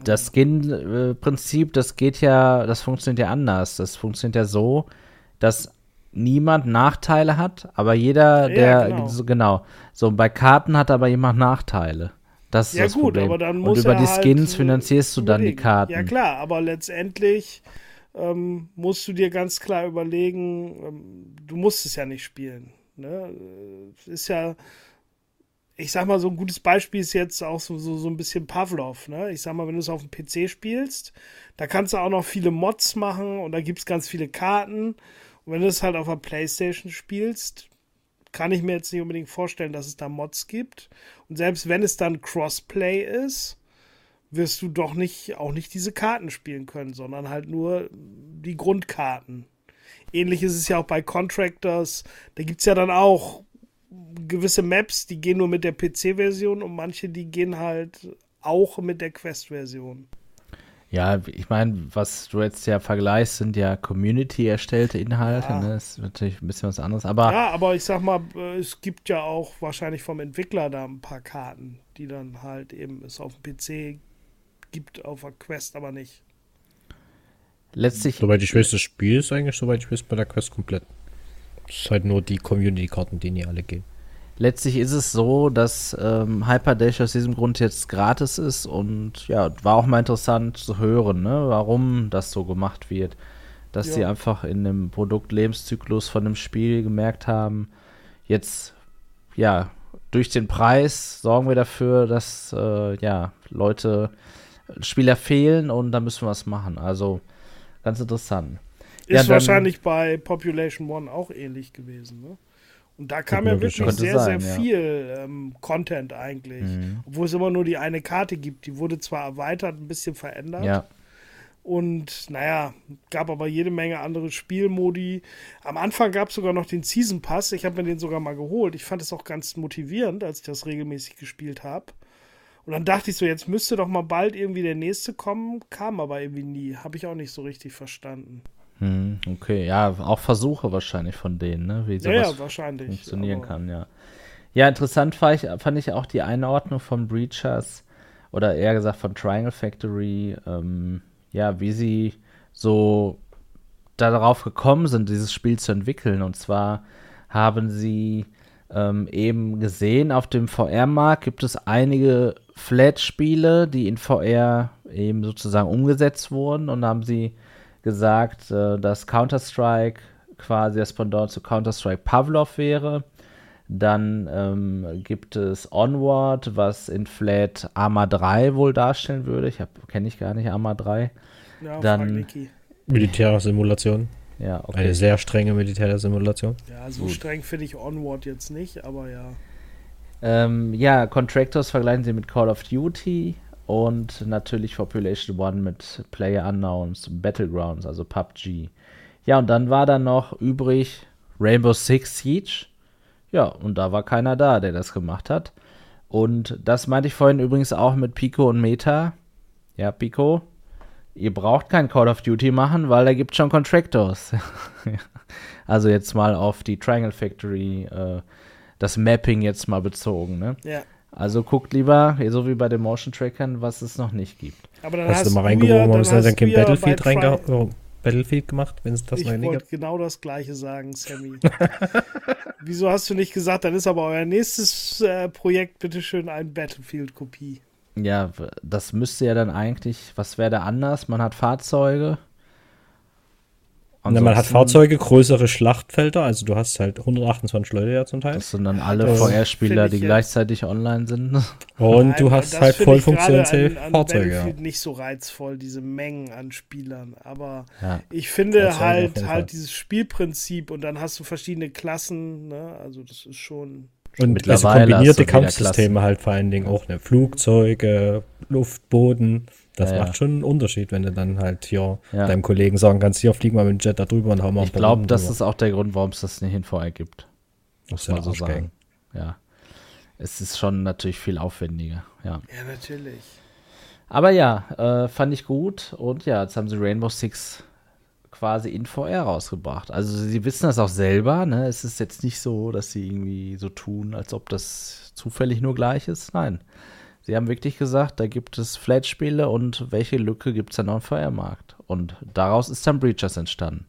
Das Skin-Prinzip, das geht ja, das funktioniert ja anders. Das funktioniert ja so, dass niemand Nachteile hat, aber jeder, ja, der genau. So, genau. So bei Karten hat aber jemand Nachteile. Das ist ja, das gut, Problem. Aber dann muss Und über die halt Skins halt, finanzierst du dann die Karten. Ja klar, aber letztendlich ähm, musst du dir ganz klar überlegen, ähm, du musst es ja nicht spielen. Ne? Ist ja ich sag mal, so ein gutes Beispiel ist jetzt auch so, so, so ein bisschen Pavlov. Ne? Ich sag mal, wenn du es auf dem PC spielst, da kannst du auch noch viele Mods machen und da gibt es ganz viele Karten. Und wenn du es halt auf der Playstation spielst, kann ich mir jetzt nicht unbedingt vorstellen, dass es da Mods gibt. Und selbst wenn es dann Crossplay ist, wirst du doch nicht auch nicht diese Karten spielen können, sondern halt nur die Grundkarten. ähnlich ist es ja auch bei Contractors. Da gibt es ja dann auch gewisse Maps, die gehen nur mit der PC-Version und manche, die gehen halt auch mit der Quest-Version. Ja, ich meine, was du jetzt ja vergleichst, sind ja Community-erstellte Inhalte. Ja. Ne? Das ist natürlich ein bisschen was anderes. Aber Ja, aber ich sag mal, äh, es gibt ja auch wahrscheinlich vom Entwickler da ein paar Karten, die dann halt eben es auf dem PC gibt, auf der Quest aber nicht. letztlich, Soweit ich weiß, das Spiel ist eigentlich, soweit ich weiß, bei der Quest komplett. Es ist halt nur die Community-Karten, die nie alle gehen. letztlich ist es so, dass ähm, Hyperdash aus diesem Grund jetzt gratis ist und ja, war auch mal interessant zu hören, ne? warum das so gemacht wird. Dass Ja. sie einfach in dem Produktlebenszyklus von dem Spiel gemerkt haben, jetzt ja, durch den Preis sorgen wir dafür, dass äh, ja, Leute, Spieler fehlen und da müssen wir was machen. Also ganz interessant. Ja, Ist dann- wahrscheinlich bei Population One auch ähnlich gewesen, ne? Und da kam ja wirklich sehr, sein, sehr ja. viel ähm, Content eigentlich. Mhm. Obwohl es immer nur die eine Karte gibt. Die wurde zwar erweitert, ein bisschen verändert. Ja, Und naja, gab aber jede Menge andere Spielmodi. Am Anfang gab es sogar noch den Season Pass. Ich habe mir den sogar mal geholt. Ich fand es auch ganz motivierend, als ich das regelmäßig gespielt habe. Und dann dachte ich so, jetzt müsste doch mal bald irgendwie der nächste kommen. Kam aber irgendwie nie. Habe ich auch nicht so richtig verstanden. Hm, okay, ja, auch Versuche wahrscheinlich von denen, ne? Wie Ja, sowas ja, wahrscheinlich. funktionieren kann, ja. Ja, interessant fand ich, fand ich auch die Einordnung von Breachers oder eher gesagt von Triangle Factory, ähm, ja, wie sie so darauf gekommen sind, dieses Spiel zu entwickeln. Und zwar haben sie ähm, eben gesehen, auf dem VR-Markt gibt es einige Flat-Spiele, die in VR eben sozusagen umgesetzt wurden und haben sie gesagt, äh, dass Counter-Strike quasi das Pendant zu Counter-Strike Pavlov wäre. Dann ähm, gibt es Onward, was in Flat Arma 3 wohl darstellen würde. Ich kenne ich gar nicht Arma 3. Ja, Dann-. Militärsimulation. Ja, okay. Eine sehr strenge Militärsimulation. Ja, so Gut. streng finde ich Onward jetzt nicht, aber ja. Ähm, ja, Contractors vergleichen sie mit Call of Duty und natürlich Population One mit Player Unknowns, Battlegrounds, also PUBG. Ja, und dann war da noch übrig Rainbow Six Siege. Ja, und da war keiner da, der das gemacht hat. Und das meinte ich vorhin übrigens auch mit Pico und Meta. Ja, Pico, ihr braucht kein Call of Duty machen, weil da gibt schon Contractors. also jetzt mal auf die Triangle Factory, äh, das Mapping jetzt mal bezogen, ne? Ja. Also guckt lieber, so wie bei den Motion Trackern, was es noch nicht gibt. Aber dann Hast, hast, du mal reingeworfen, da hast dann kein du ja Battlefield reingehauen? Battlefield gemacht, wenn es das Ich noch nicht wollte gibt? genau das gleiche sagen, Sammy. Wieso hast du nicht gesagt, dann ist aber euer nächstes äh, Projekt bitteschön ein Battlefield-Kopie? Ja, das müsste ja dann eigentlich, was wäre da anders? Man hat Fahrzeuge. Na, man hat Fahrzeuge, größere Schlachtfelder, also du hast halt 128 Leute ja zum Teil. Das sind dann alle Das VR-Spieler, die jetzt- gleichzeitig online sind. Und Nein, du hast das halt voll funktionsfähige an Fahrzeuge. Ja. Battlefield nicht so reizvoll, diese Mengen an Spielern. Aber Ja. ich finde Fahrzeuge halt, halt dieses Spielprinzip und dann hast du verschiedene Klassen, ne? Also das ist schon. Und also Mittlerweile hast kombinierte Kampfsysteme halt vor allen Dingen auch, ne? Flugzeuge, Luft, Boden. Das Ja, ja. macht schon einen Unterschied, wenn du dann halt hier Ja. deinem Kollegen sagen kannst, hier flieg mal mit dem Jet da drüber und hau mal ein Ich glaube, das drüber. ist auch der Grund, warum es das nicht in VR gibt. Muss ist ja man so sagen. Ja. Es ist schon natürlich viel aufwendiger, ja. Ja, natürlich. Aber ja, äh, fand ich gut. Und ja, jetzt haben sie Rainbow Six quasi in VR rausgebracht. Also sie wissen das auch selber, ne? Es ist jetzt nicht so, dass sie irgendwie so tun, als ob das zufällig nur gleich ist. Nein. Sie haben wirklich gesagt, da gibt es Flat-Spiele und welche Lücke gibt es dann auf dem VR-Markt? Und daraus ist dann Breachers entstanden.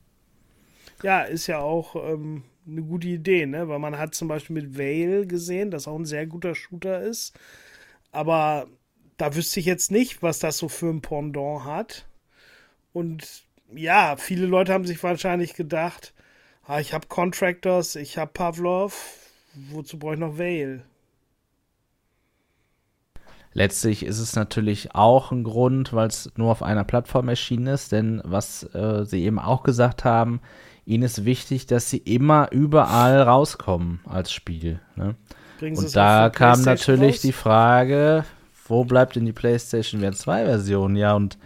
Ja, ist ja auch ähm, eine gute Idee, ne? Weil man hat zum Beispiel mit Vale gesehen, dass auch ein sehr guter Shooter ist. Aber da wüsste ich jetzt nicht, was das so für ein Pendant hat. Und ja, viele Leute haben sich wahrscheinlich gedacht, ah, ich habe Contractors, ich habe Pavlov, wozu brauche ich noch Vale? Letztlich ist es natürlich auch ein Grund, weil es nur auf einer Plattform erschienen ist, denn was äh, sie eben auch gesagt haben, ihnen ist wichtig, dass sie immer überall rauskommen als Spiel. Ne? Und da kam natürlich raus? die Frage, wo bleibt denn die PlayStation VR 2 Version? Ja, und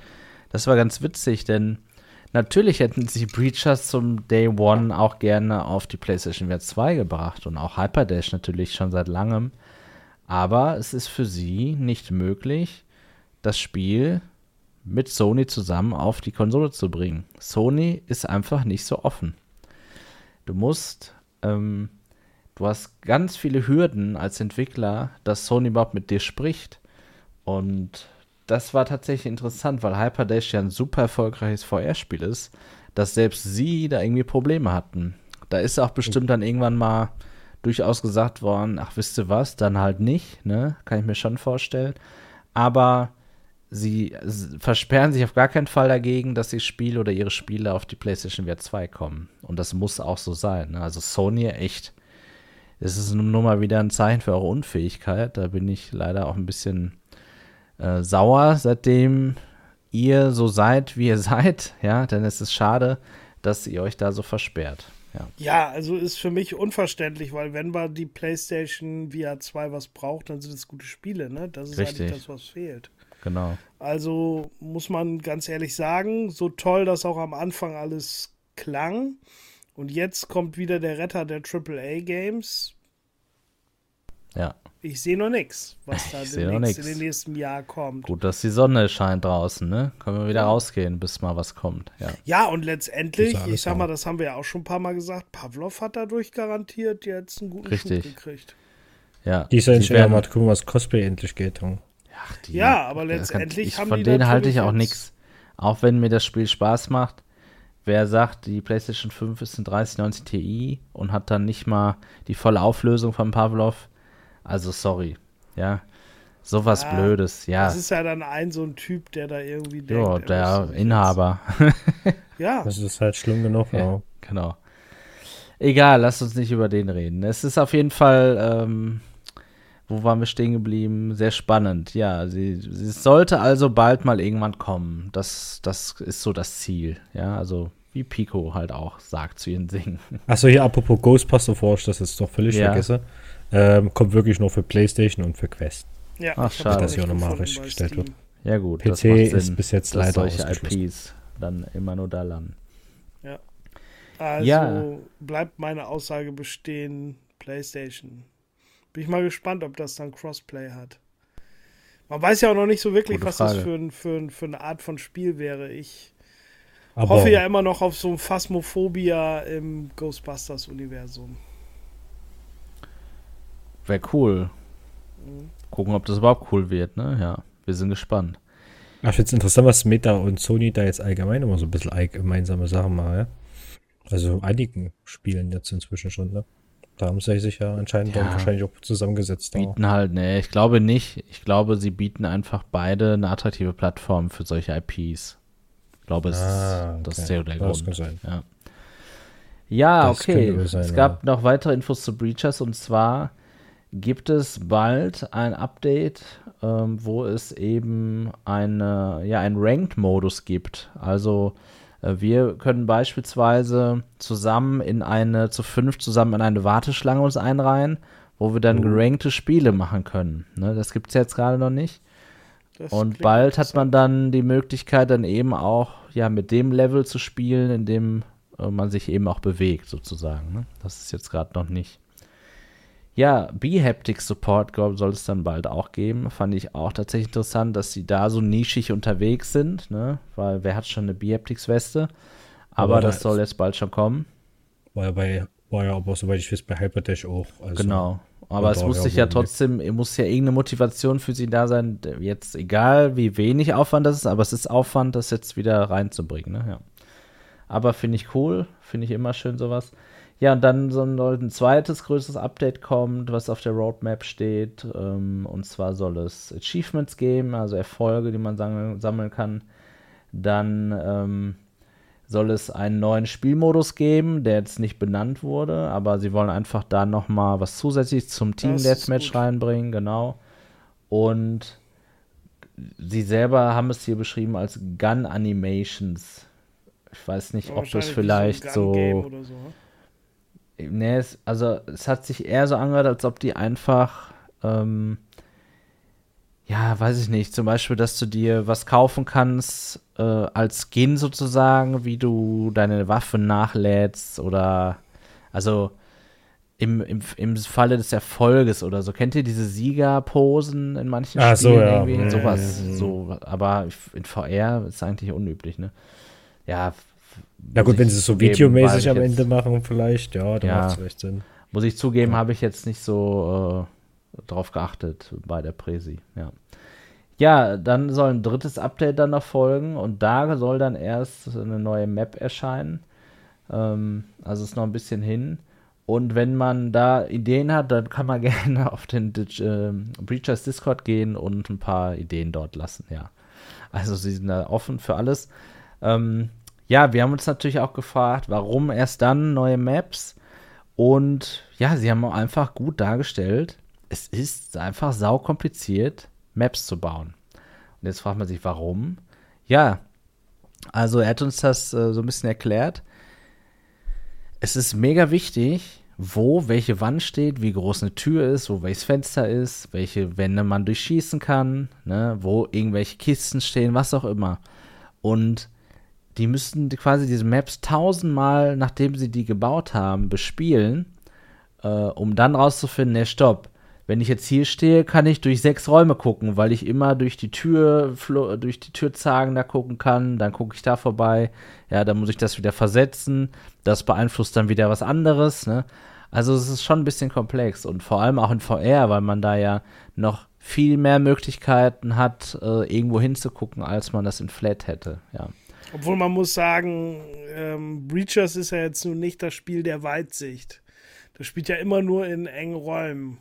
das war ganz witzig, denn Natürlich hätten sie Breachers zum Day One auch gerne auf die PlayStation VR 2 gebracht und auch Hyperdash natürlich schon seit langem. Aber es ist für sie nicht möglich, das Spiel mit Sony zusammen auf die Konsole zu bringen. Sony ist einfach nicht so offen. Du musst, ähm, du hast ganz viele Hürden als Entwickler, dass Sony überhaupt mit dir spricht. Und das war tatsächlich interessant, weil Hyperdash ja ein super erfolgreiches VR-Spiel ist, dass selbst sie da irgendwie Probleme hatten. Da ist auch bestimmt dann irgendwann mal durchaus gesagt worden, ach, wisst ihr was, dann halt nicht, ne? Kann ich mir schon vorstellen. Aber sie versperren sich auf gar keinen Fall dagegen, dass ihr Spiel oder ihre Spiele auf die PlayStation VR 2 kommen. Und das muss auch so sein. Ne? Also Sony echt, es ist nur mal wieder ein Zeichen für eure Unfähigkeit. Da bin ich leider auch ein bisschen äh, sauer, seitdem ihr so seid, wie ihr seid. Ja, denn es ist schade, dass ihr euch da so versperrt. Ja. ja, also ist für mich unverständlich, weil wenn man die PlayStation VR 2 was braucht, dann sind es gute Spiele, ne? Das ist Richtig. eigentlich das, was fehlt. Genau. Also muss man ganz ehrlich sagen, so toll das auch am Anfang alles klang. Und jetzt kommt wieder der Retter der AAA Games. Ja. Ich sehe noch nichts, was da demnächst in den nächsten Jahr kommt. Gut, dass die Sonne scheint draußen, ne? Können wir wieder rausgehen, bis mal was kommt. Ja. Ja, und letztendlich, ja ich sag mal, da. das haben wir ja auch schon ein paar Mal gesagt, Pavlov hat dadurch garantiert jetzt einen guten Richtig. Schub gekriegt. ja. Die Ingenieur werden- mal gucken, was Cosplay endlich geht. Ach, die- Ja, aber letztendlich ich, haben Von die denen halte ich auch nichts. Auch wenn mir das Spiel Spaß macht. Wer sagt, die PlayStation 5 ist ein 3090 Ti und hat dann nicht mal die volle Auflösung von Pavlov, also sorry. Ja, sowas Ja, Blödes. Ja, Das ist ja dann ein so ein Typ, der da irgendwie denkt. ja er der Inhaber. Ja, das ist halt schlimm genug. Ja. Genau. Egal, lasst uns nicht über den reden. Es ist auf jeden Fall, ähm, wo waren wir stehen geblieben? Sehr spannend. Ja, sie, sie sollte also bald mal irgendwann kommen. Das, das ist so das Ziel. Ja, also wie Pico halt auch sagt zu ihren Singen. Achso, hier apropos Ghostbuster, ich das jetzt doch völlig Ja. vergesse. Ähm, kommt wirklich nur für PlayStation und für Quest. ja. Ach, schade. das Dass hier nicht nochmal gefunden richtig bei gestellt Steam. wird. Ja gut, PC das macht ist bis jetzt leider solche. IPs dann immer nur da landen. Also Ja. bleibt meine Aussage bestehen, PlayStation. Bin ich mal gespannt, ob das dann Crossplay hat. Man weiß ja auch noch nicht so wirklich, Gute was das Frage. für, ein, für, ein, für eine Art von Spiel wäre. Ich Aber hoffe ja immer noch auf so ein Phasmophobia im Ghostbusters-Universum. Wäre cool. Mhm. Gucken, ob das überhaupt cool wird, ne? Ja, wir sind gespannt. Ach, ich finde es interessant, was Meta und Sony da jetzt allgemein immer so ein bisschen gemeinsame Sachen machen, ja? Also einigen Spielen jetzt inzwischen schon, ne? Da haben sie sich ja anscheinend Ja. dann wahrscheinlich auch zusammengesetzt. bieten halt, ne, ich glaube nicht. Ich glaube, sie bieten einfach beide eine attraktive Plattform für solche IPs. Ich glaube, es Ah, ist, das okay. ist der, der Ja, das Grund. kann sein. Ja, ja Das okay. sein, es ja. gab noch weitere Infos zu Breachers und zwar gibt es bald ein Update, ähm, wo es eben eine, ja, einen Ranked-Modus gibt. Also äh, wir können beispielsweise zusammen in eine, zu fünf zusammen in eine Warteschlange uns einreihen, wo wir dann Oh. gerankte Spiele machen können. Ne, das gibt es jetzt gerade noch nicht. Das Und bald hat man dann die Möglichkeit, dann eben auch ja mit dem Level zu spielen, in dem äh, man sich eben auch bewegt, sozusagen. Ne? Das ist jetzt gerade noch nicht. Ja, B-Haptic Support soll es dann bald auch geben. Fand ich auch tatsächlich interessant, dass sie da so nischig unterwegs sind, ne? Weil wer hat schon eine B-Haptics-Weste? Aber, Aber das da- soll jetzt bald schon kommen. War ja bei, war ja aber soweit ich weiß, bei Hyperdash auch. Also, Genau. Aber es muss sich ja trotzdem, es muss ja irgendeine Motivation für sie da sein. Jetzt egal, wie wenig Aufwand das ist, aber es ist Aufwand, das jetzt wieder reinzubringen. Ne? Ja. Aber finde ich cool, finde ich immer schön sowas. Ja, und dann soll ein zweites größeres Update kommen, was auf der Roadmap steht. Ähm, und zwar soll es Achievements geben, also Erfolge, die man sammeln, sammeln kann. Dann ähm, soll es einen neuen Spielmodus geben, der jetzt nicht benannt wurde, aber sie wollen einfach da noch mal was zusätzlich zum Team Deathmatch reinbringen, genau. Und sie selber haben es hier beschrieben als Gun Animations. Ich weiß nicht, ob das vielleicht so. So. Ne? Nee, es, also es hat sich eher so angehört, als ob die einfach ähm, ja, weiß ich nicht, zum Beispiel, dass du dir was kaufen kannst äh, als Skin sozusagen, wie du deine Waffen nachlädst oder also im, im, im Falle des Erfolges oder so. Kennt ihr diese Siegerposen in manchen ah, Spielen so, ja. irgendwie? Sowas, so, aber in VR ist eigentlich unüblich, ne? Ja. Na gut, wenn sie es so videomäßig am Ende machen, vielleicht, ja, dann Ja. macht es recht Sinn. Muss ich zugeben, Ja. habe ich jetzt nicht so äh, drauf geachtet bei der Präsi, ja. Ja, dann soll ein drittes Update dann noch folgen und da soll dann erst eine neue Map erscheinen. Ähm, also ist noch ein bisschen hin. Und wenn man da Ideen hat, dann kann man gerne auf den Dig- ähm, Breachers Discord gehen und ein paar Ideen dort lassen, ja. Also sie sind da offen für alles. Ähm, ja, wir haben uns natürlich auch gefragt, warum erst dann neue Maps? Und ja, sie haben auch einfach gut dargestellt, es ist einfach saukompliziert, Maps zu bauen. Und jetzt fragt man sich, warum? Ja, also er hat uns das äh, so ein bisschen erklärt. Es ist mega wichtig, wo welche Wand steht, wie groß eine Tür ist, wo welches Fenster ist, welche Wände man durchschießen kann, ne, wo irgendwelche Kisten stehen, was auch immer. Und die müssten quasi diese Maps tausendmal, nachdem sie die gebaut haben, bespielen, äh, um dann rauszufinden, ne, stopp. Wenn ich jetzt hier stehe, kann ich durch sechs Räume gucken, weil ich immer durch die Tür, durch die Türzagen da gucken kann. Dann gucke ich da vorbei. Ja, dann muss ich das wieder versetzen. Das beeinflusst dann wieder was anderes. Ne? Also es ist schon ein bisschen komplex und vor allem auch in VR, weil man da ja noch viel mehr Möglichkeiten hat, äh, irgendwo hinzugucken, als man das in Flat hätte. Ja. Obwohl man muss sagen, ähm, Breachers ist ja jetzt nun nicht das Spiel der Weitsicht. Das spielt ja immer nur in engen Räumen.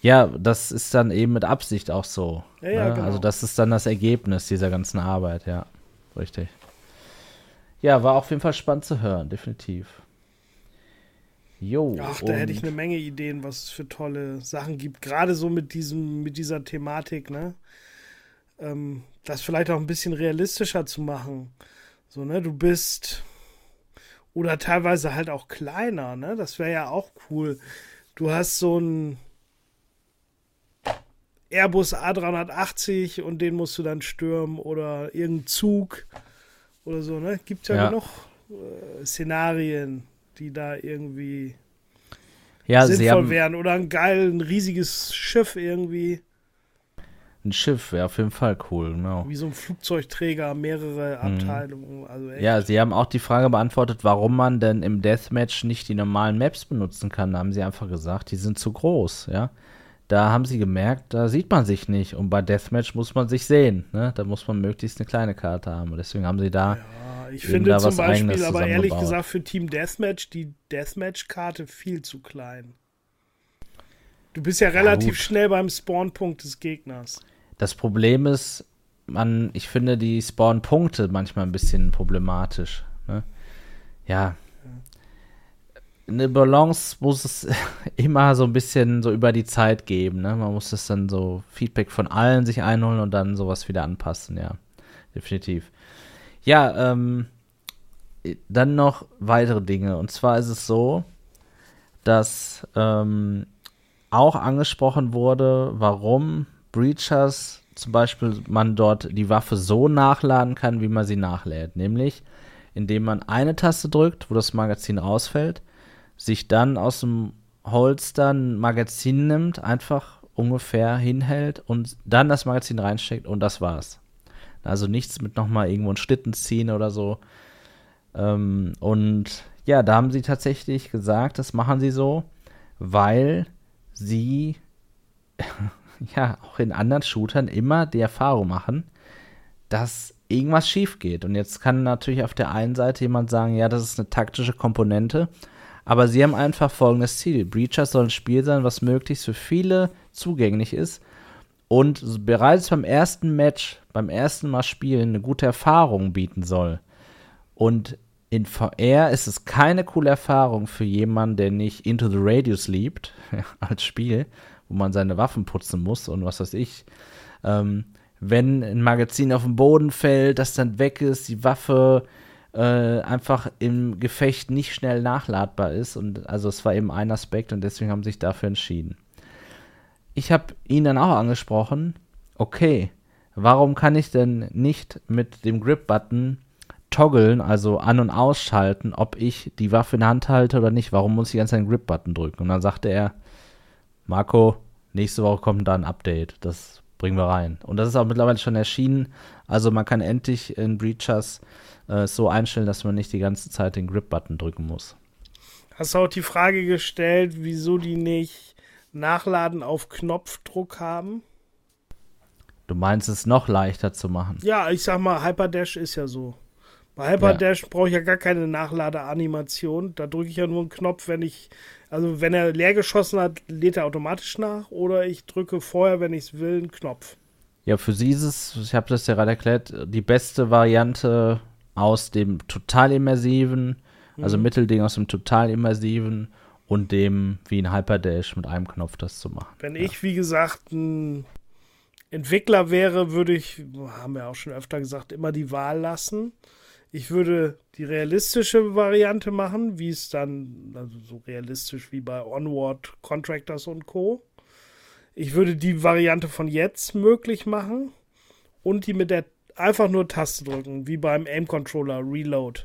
Ja, das ist dann eben mit Absicht auch so. Ja, ja, ne? genau. Also das ist dann das Ergebnis dieser ganzen Arbeit, ja. Richtig. Ja, war auf jeden Fall spannend zu hören, definitiv. Jo. Ach, da hätte ich eine Menge Ideen, was es für tolle Sachen gibt. Gerade so mit diesem, mit dieser Thematik, ne? Ähm, das vielleicht auch ein bisschen realistischer zu machen. So, ne, du bist oder teilweise halt auch kleiner, ne? Das wäre ja auch cool. Du hast so ein Airbus A380 und den musst du dann stürmen oder irgendein Zug oder so, ne? Gibt ja, Ja. genug äh, Szenarien, die da irgendwie Ja, sinnvoll haben wären. Oder ein geil, ein riesiges Schiff irgendwie, ein Schiff, wäre auf jeden Fall cool, genau. wie so ein Flugzeugträger, mehrere Abteilungen. Also echt. Ja, sie haben auch die Frage beantwortet, warum man denn im Deathmatch nicht die normalen Maps benutzen kann. Da haben sie einfach gesagt, die sind zu groß, ja. Da haben sie gemerkt, da sieht man sich nicht. Und bei Deathmatch muss man sich sehen. Ne? Da muss man möglichst eine kleine Karte haben. Und deswegen haben sie da. Ja, ich finde zum Beispiel, aber ehrlich gesagt, für Team Deathmatch die Deathmatch-Karte viel zu klein. Du bist ja relativ gut. schnell beim Spawnpunkt des Gegners. Das Problem ist, man, ich finde die Spawn-Punkte manchmal ein bisschen problematisch. Ne? Ja. Eine Balance muss es immer so ein bisschen so über die Zeit geben. Ne? Man muss das dann so Feedback von allen sich einholen und dann sowas wieder anpassen, ja. Definitiv. Ja, ähm, dann noch weitere Dinge. Und zwar ist es so, dass ähm, auch angesprochen wurde, warum Breachers zum Beispiel man dort die Waffe so nachladen kann, wie man sie nachlädt. Nämlich, indem man eine Taste drückt, wo das Magazin rausfällt, sich dann aus dem Holster ein Magazin nimmt, einfach ungefähr hinhält und dann das Magazin reinsteckt und das war's. Also nichts mit nochmal irgendwo einen Schlitten ziehen oder so. Ähm, und ja, da haben sie tatsächlich gesagt, das machen sie so, weil sie ja auch in anderen Shootern immer die Erfahrung machen, dass irgendwas schief geht. Und jetzt kann natürlich auf der einen Seite jemand sagen, ja, das ist eine taktische Komponente, aber sie haben einfach folgendes Ziel. Breachers soll ein Spiel sein, was möglichst für viele zugänglich ist und bereits beim ersten Match, beim ersten Mal spielen, eine gute Erfahrung bieten soll. Und in VR ist es keine coole Erfahrung für jemanden, der nicht Into the Radius liebt, als Spiel, wo man seine Waffen putzen muss und was weiß ich. Ähm, wenn ein Magazin auf den Boden fällt, das dann weg ist, die Waffe äh, einfach im Gefecht nicht schnell nachladbar ist. Und also es war eben ein Aspekt und deswegen haben sie sich dafür entschieden. Ich habe ihn dann auch angesprochen, okay, warum kann ich denn nicht mit dem Grip-Button toggeln, also an- und ausschalten, ob ich die Waffe in der Hand halte oder nicht? Warum muss ich ganz den Grip-Button drücken? Und dann sagte er, Marco, nächste Woche kommt da ein Update. Das bringen wir rein. Und das ist auch mittlerweile schon erschienen. Also man kann endlich in Breachers äh, so einstellen, dass man nicht die ganze Zeit den Grip-Button drücken muss. Hast du auch die Frage gestellt, wieso die nicht Nachladen auf Knopfdruck haben? Du meinst es noch leichter zu machen? Ja, ich sag mal, Hyperdash ist ja so. Bei Hyperdash ja. brauche ich ja gar keine Nachladeanimation. Da drücke ich ja nur einen Knopf, wenn ich, also wenn er leer geschossen hat, lädt er automatisch nach. Oder ich drücke vorher, wenn ich es will, einen Knopf. Ja, für sie ist es, ich habe das ja gerade erklärt, die beste Variante aus dem total immersiven, also mhm. Mittelding aus dem total immersiven und dem wie ein Hyperdash mit einem Knopf das zu machen. Wenn ja. ich, wie gesagt, ein Entwickler wäre, würde ich, haben wir auch schon öfter gesagt, immer die Wahl lassen. Ich würde die realistische Variante machen, wie es dann, also so realistisch wie bei Onward Contractors und Co. Ich würde die Variante von jetzt möglich machen und die mit der einfach nur Taste drücken, wie beim Aim Controller Reload.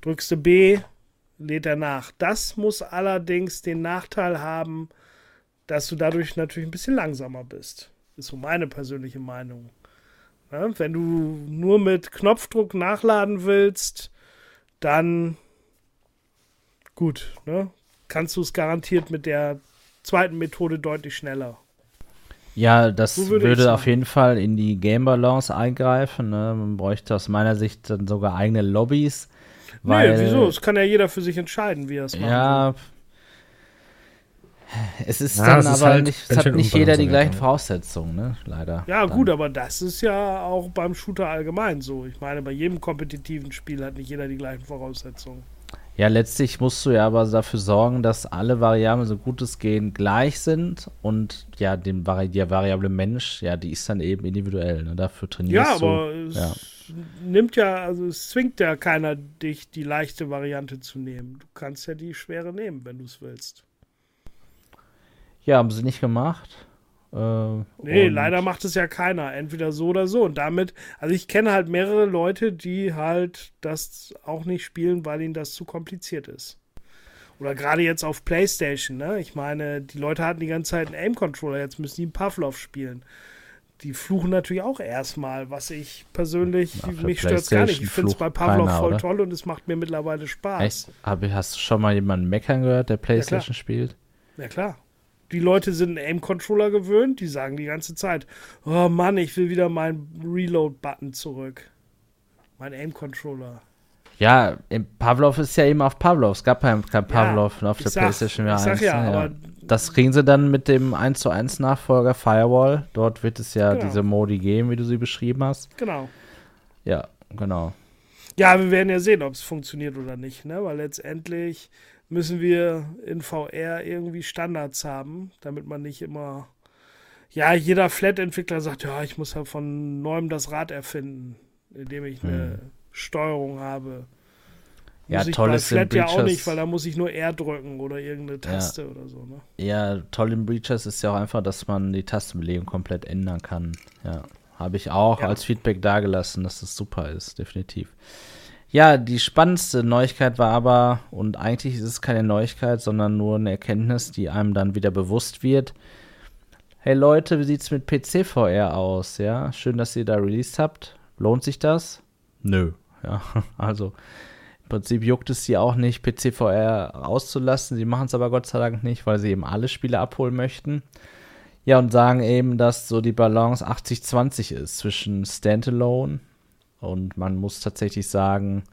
Drückst du B, lädt er nach. Das muss allerdings den Nachteil haben, dass du dadurch natürlich ein bisschen langsamer bist. Ist so meine persönliche Meinung. Ja, wenn du nur mit Knopfdruck nachladen willst, dann gut, ne? kannst du es garantiert mit der zweiten Methode deutlich schneller. Ja, das so würde, würde auf jeden Fall in die Game Balance eingreifen. Ne? Man bräuchte aus meiner Sicht dann sogar eigene Lobbys. Weil, nee, wieso? Es kann ja jeder für sich entscheiden, wie er es macht. Ja, es ist ja, dann aber halt, nicht, es hat nicht jeder die gleichen Voraussetzungen, ne? Leider. Ja, dann. gut, aber das ist ja auch beim Shooter allgemein so. Ich meine, bei jedem kompetitiven Spiel hat nicht jeder die gleichen Voraussetzungen. Ja, letztlich musst du ja aber dafür sorgen, dass alle Variablen so gut es gehen gleich sind und ja, den Vari die Variable Mensch, ja, die ist dann eben individuell. Ne? Dafür trainierst ja, du. Aber es ja, nimmt ja, also es zwingt ja keiner, dich die leichte Variante zu nehmen. Du kannst ja die schwere nehmen, wenn du es willst. Ja, haben sie nicht gemacht. Äh, nee, leider macht es ja keiner. Entweder so oder so. Und damit, also ich kenne halt mehrere Leute, die halt das auch nicht spielen, weil ihnen das zu kompliziert ist. Oder gerade jetzt auf PlayStation, ne? Ich meine, die Leute hatten die ganze Zeit einen Aim-Controller, jetzt müssen die einen Pavlov spielen. Die fluchen natürlich auch erstmal, was ich persönlich, ja, mich stört gar nicht. Ich finde es bei Pavlov keiner, voll oder? toll und es macht mir mittlerweile Spaß. Echt? Aber hast du schon mal jemanden meckern gehört, der PlayStation ja, spielt? Ja, klar. Die Leute sind einen Aim-Controller gewöhnt, die sagen die ganze Zeit, oh Mann, ich will wieder meinen Reload-Button zurück. Mein Aim-Controller. Ja, Pavlov ist ja eben auf Pavlov. Es gab kein, kein Pavlov ja, auf der sag, PlayStation 1. Sag ja, ja. das kriegen sie dann mit dem 1 zu 1 Nachfolger Firewall. Dort wird es ja genau. diese Modi geben, wie du sie beschrieben hast. Genau. Ja, genau. Ja, wir werden ja sehen, ob es funktioniert oder nicht, ne? Weil letztendlich müssen wir in VR irgendwie Standards haben, damit man nicht immer. Ja, jeder Flat-Entwickler sagt, ja, ich muss ja von neuem das Rad erfinden, indem ich eine hm. Steuerung habe. Ja, muss ich toll ist Flat ja auch nicht, weil da muss ich nur R drücken oder irgendeine Taste ja. oder so. Ne? Ja, toll in Breachers ist ja auch einfach, dass man die Tastenbelegung komplett ändern kann. Ja, habe ich auch ja. als Feedback dagelassen, dass das super ist, definitiv. Ja, die spannendste Neuigkeit war aber, und eigentlich ist es keine Neuigkeit, sondern nur eine Erkenntnis, die einem dann wieder bewusst wird. Hey Leute, wie sieht's mit PC-VR aus? Ja, schön, dass ihr da released habt. Lohnt sich das? Nö. Ja, also im Prinzip juckt es sie auch nicht, PC-VR auszulassen. Sie machen es aber Gott sei Dank nicht, weil sie eben alle Spiele abholen möchten. Ja, und sagen eben, dass so die Balance 80-20 ist zwischen Standalone und man muss tatsächlich sagen,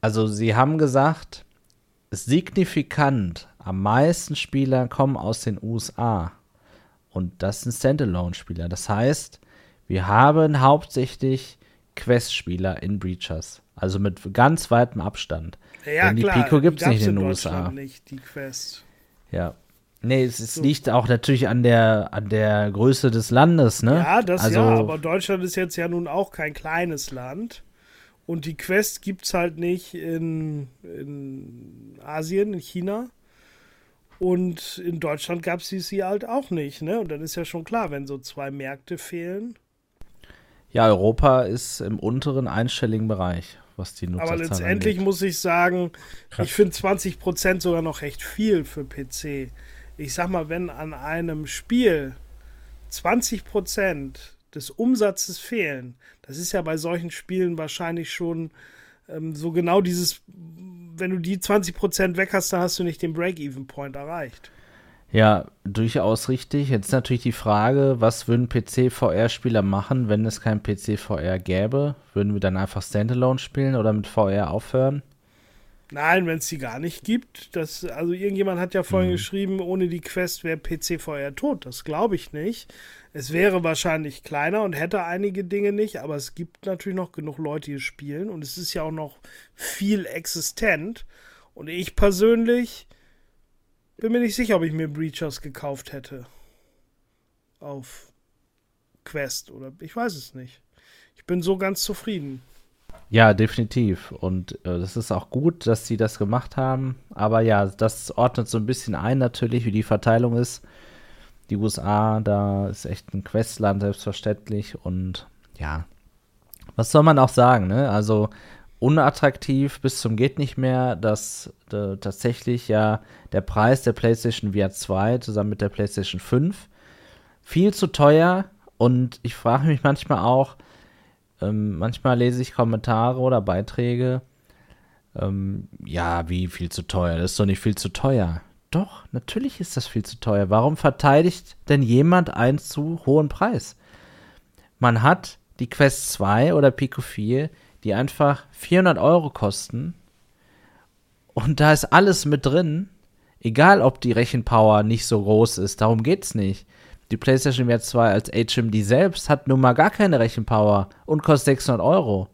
also sie haben gesagt, signifikant am meisten Spieler kommen aus den USA. Und das sind Standalone-Spieler. Das heißt, wir haben hauptsächlich Quest-Spieler in Breachers. Also mit ganz weitem Abstand. Ja, Denn die klar, Pico gibt es nicht in den USA. Nicht, die Quest. Ja. Nee, es, es so. liegt auch natürlich an der, an der Größe des Landes, ne? Ja, das also, ja, aber Deutschland ist jetzt ja nun auch kein kleines Land. Und die Quest gibt es halt nicht in, in Asien, in China. Und in Deutschland gab es sie halt auch nicht, ne? Und dann ist ja schon klar, wenn so zwei Märkte fehlen. Ja, Europa ist im unteren einstelligen Bereich, was die Nutzer Aber letztendlich angeht. muss ich sagen, Krass. ich finde 20% sogar noch recht viel für PC. Ich sag mal, wenn an einem Spiel 20% des Umsatzes fehlen, das ist ja bei solchen Spielen wahrscheinlich schon ähm, so genau dieses, wenn du die 20% weg hast, dann hast du nicht den Break-Even-Point erreicht. Ja, durchaus richtig. Jetzt natürlich die Frage, was würden PC-VR-Spieler machen, wenn es kein PC-VR gäbe? Würden wir dann einfach Standalone spielen oder mit VR aufhören? Nein, wenn es die gar nicht gibt. Das, also irgendjemand hat ja vorhin mhm. geschrieben, ohne die Quest wäre PC VR tot. Das glaube ich nicht. Es wäre wahrscheinlich kleiner und hätte einige Dinge nicht, aber es gibt natürlich noch genug Leute, die spielen und es ist ja auch noch viel existent. Und ich persönlich bin mir nicht sicher, ob ich mir Breachers gekauft hätte. Auf Quest oder ich weiß es nicht. Ich bin so ganz zufrieden. Ja, definitiv. Und äh, das ist auch gut, dass sie das gemacht haben. Aber ja, das ordnet so ein bisschen ein, natürlich, wie die Verteilung ist. Die USA, da ist echt ein Questland, selbstverständlich. Und ja, was soll man auch sagen, ne? Also unattraktiv bis zum geht nicht mehr, dass äh, tatsächlich ja der Preis der PlayStation VR 2 zusammen mit der PlayStation 5 viel zu teuer. Und ich frage mich manchmal auch, ähm, manchmal lese ich Kommentare oder Beiträge. Ähm, ja, wie viel zu teuer? Das ist doch nicht viel zu teuer. Doch, natürlich ist das viel zu teuer. Warum verteidigt denn jemand einen zu hohen Preis? Man hat die Quest 2 oder Pico 4, die einfach 400 Euro kosten. Und da ist alles mit drin. Egal, ob die Rechenpower nicht so groß ist, darum geht's nicht. Die PlayStation VR 2 als HMD selbst hat nun mal gar keine Rechenpower und kostet 600 Euro.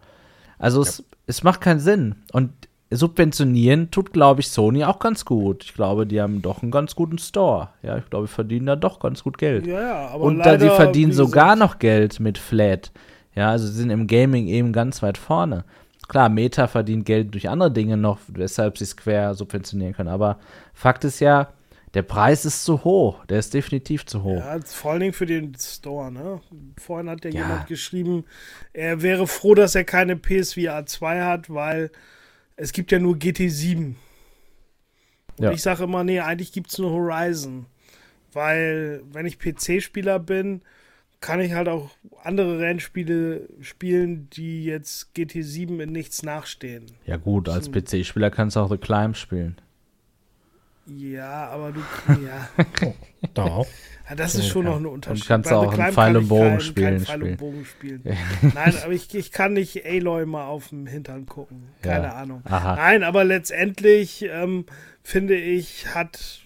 Also ja. es, es macht keinen Sinn. Und subventionieren tut, glaube ich, Sony auch ganz gut. Ich glaube, die haben doch einen ganz guten Store. Ja, ich glaube, die verdienen da doch ganz gut Geld. Ja, aber Und leider, da sie verdienen sogar noch Geld mit Flat. Ja, also sie sind im Gaming eben ganz weit vorne. Klar, Meta verdient Geld durch andere Dinge noch, weshalb sie Square subventionieren können. Aber Fakt ist ja, der Preis ist zu hoch. Der ist definitiv zu hoch. Ja, vor allen Dingen für den Store, ne? Vorhin hat ja, ja. jemand geschrieben, er wäre froh, dass er keine PSVR 2 hat, weil es gibt ja nur GT7. Und ja. ich sage immer, nee, eigentlich gibt es nur Horizon. Weil, wenn ich PC-Spieler bin, kann ich halt auch andere Rennspiele spielen, die jetzt GT7 in nichts nachstehen. Ja, gut, als PC-Spieler kannst du auch The Climb spielen. Ja, aber du. Ja. Doch. Ja, das ist schon noch ein Unterschied. Und kannst du auch einen Pfeil und Bogen spielen. Kein und Bogen spielen. Nein, aber ich, ich kann nicht Aloy mal auf dem Hintern gucken. Keine ja. Ahnung. Aha. Nein, aber letztendlich ähm, finde ich, hat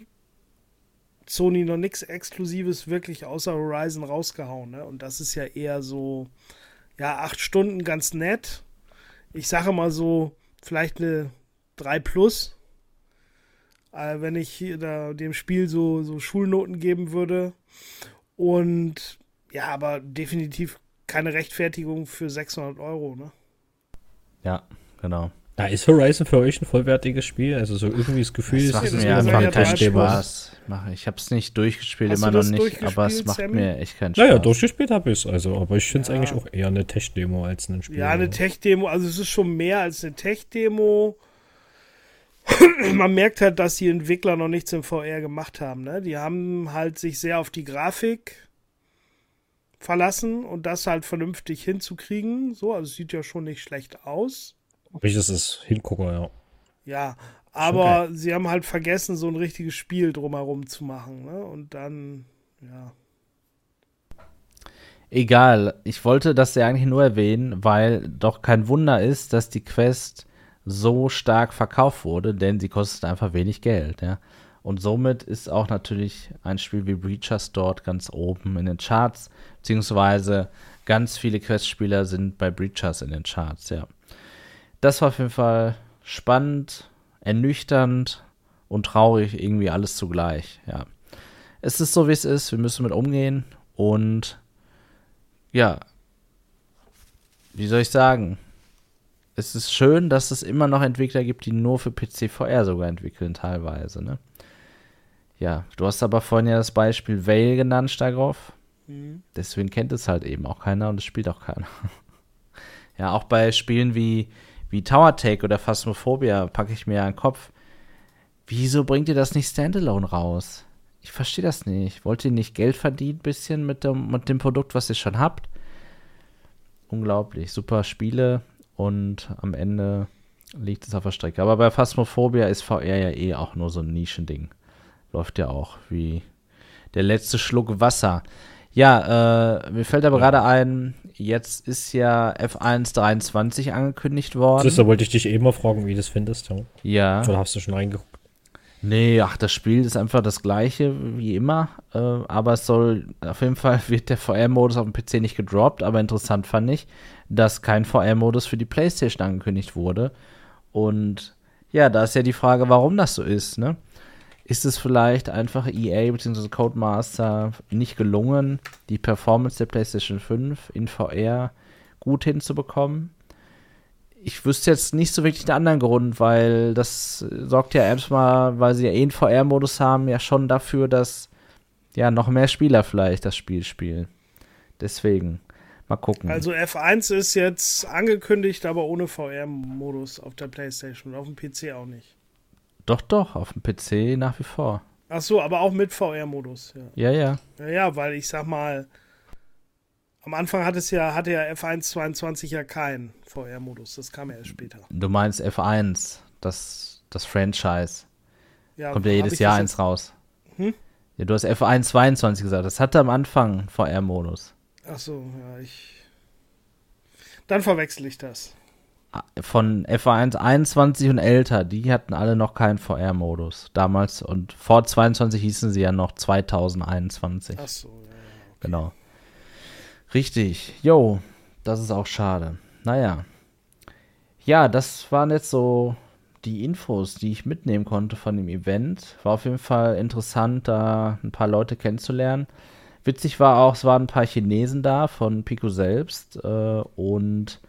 Sony noch nichts Exklusives wirklich außer Horizon rausgehauen. Ne? Und das ist ja eher so, ja, acht Stunden ganz nett. Ich sage mal so, vielleicht eine 3 Plus äh, wenn ich da dem Spiel so, so Schulnoten geben würde. Und ja, aber definitiv keine Rechtfertigung für 600 Euro, ne? Ja, genau. Da ist Horizon für euch ein vollwertiges Spiel? Also so irgendwie das Gefühl, das ist mir einfach keinen Spaß. Ich habe es nicht durchgespielt, Hast immer noch nicht, aber es macht Sammy? mir echt keinen Spaß. Naja, durchgespielt habe ich es, also, aber ich finde es ja. eigentlich auch eher eine Tech-Demo als ein Spiel. Ja, eine Tech-Demo, also es ist schon mehr als eine Tech-Demo. man merkt halt, dass die Entwickler noch nichts im VR gemacht haben. Ne? Die haben halt sich sehr auf die Grafik verlassen und das halt vernünftig hinzukriegen. So, also sieht ja schon nicht schlecht aus. Ob ich das ist hingucke, ja. Ja, aber okay. sie haben halt vergessen, so ein richtiges Spiel drumherum zu machen. Ne? Und dann, ja. Egal, ich wollte das ja eigentlich nur erwähnen, weil doch kein Wunder ist, dass die Quest so stark verkauft wurde, denn sie kostet einfach wenig Geld, ja. Und somit ist auch natürlich ein Spiel wie Breachers dort ganz oben in den Charts, beziehungsweise ganz viele Quest-Spieler sind bei Breachers in den Charts, ja. Das war auf jeden Fall spannend, ernüchternd und traurig, irgendwie alles zugleich, ja. Es ist so, wie es ist, wir müssen mit umgehen und ja, wie soll ich sagen, es ist schön, dass es immer noch Entwickler gibt, die nur für PC VR sogar entwickeln, teilweise. Ne? Ja, du hast aber vorhin ja das Beispiel Vale genannt, Stagroff. Mhm. Deswegen kennt es halt eben auch keiner und es spielt auch keiner. ja, auch bei Spielen wie, wie Tower Take oder Phasmophobia packe ich mir einen Kopf. Wieso bringt ihr das nicht Standalone raus? Ich verstehe das nicht. Wollt ihr nicht Geld verdienen, bisschen mit dem, mit dem Produkt, was ihr schon habt? Unglaublich. Super Spiele und am Ende liegt es auf der Strecke. Aber bei Phasmophobia ist VR ja eh auch nur so ein Nischending. Läuft ja auch wie der letzte Schluck Wasser. Ja, äh, mir fällt aber gerade ein, jetzt ist ja F1 23 angekündigt worden. Da wollte ich dich eben mal fragen, wie du das findest. Ja. ja. Oder hast du schon reingeguckt? Nee, ach, das Spiel ist einfach das gleiche wie immer. Äh, aber es soll, auf jeden Fall wird der VR-Modus auf dem PC nicht gedroppt. Aber interessant fand ich, dass kein VR-Modus für die PlayStation angekündigt wurde. Und ja, da ist ja die Frage, warum das so ist, ne? Ist es vielleicht einfach EA bzw. Codemaster nicht gelungen, die Performance der PlayStation 5 in VR gut hinzubekommen? Ich wüsste jetzt nicht so wirklich einen anderen Grund, weil das sorgt ja erstmal, weil sie ja eh einen VR-Modus haben, ja schon dafür, dass ja noch mehr Spieler vielleicht das Spiel spielen. Deswegen. Mal gucken. Also F1 ist jetzt angekündigt, aber ohne VR-Modus auf der PlayStation und auf dem PC auch nicht. Doch, doch, auf dem PC nach wie vor. Ach so, aber auch mit VR-Modus. Ja. ja, ja. Ja, ja, weil ich sag mal, am Anfang hat es ja, hatte ja F1 22 ja keinen VR-Modus. Das kam ja erst später. Du meinst F1, das, das Franchise. Ja, Kommt ja jedes Jahr eins raus. Hm? Ja, du hast F1 22 gesagt. Das hatte am Anfang VR-Modus. Ach so, ja, ich. Dann verwechsel ich das. Ah, von F1 21 und älter, die hatten alle noch keinen VR-Modus damals. Und vor 22 hießen sie ja noch 2021. Ach so, ja. Okay. Genau. Richtig. Jo, das ist auch schade. Naja. Ja, das waren jetzt so die Infos, die ich mitnehmen konnte von dem Event. War auf jeden Fall interessant, da ein paar Leute kennenzulernen. Witzig war auch, es waren ein paar Chinesen da von Pico selbst. Äh, und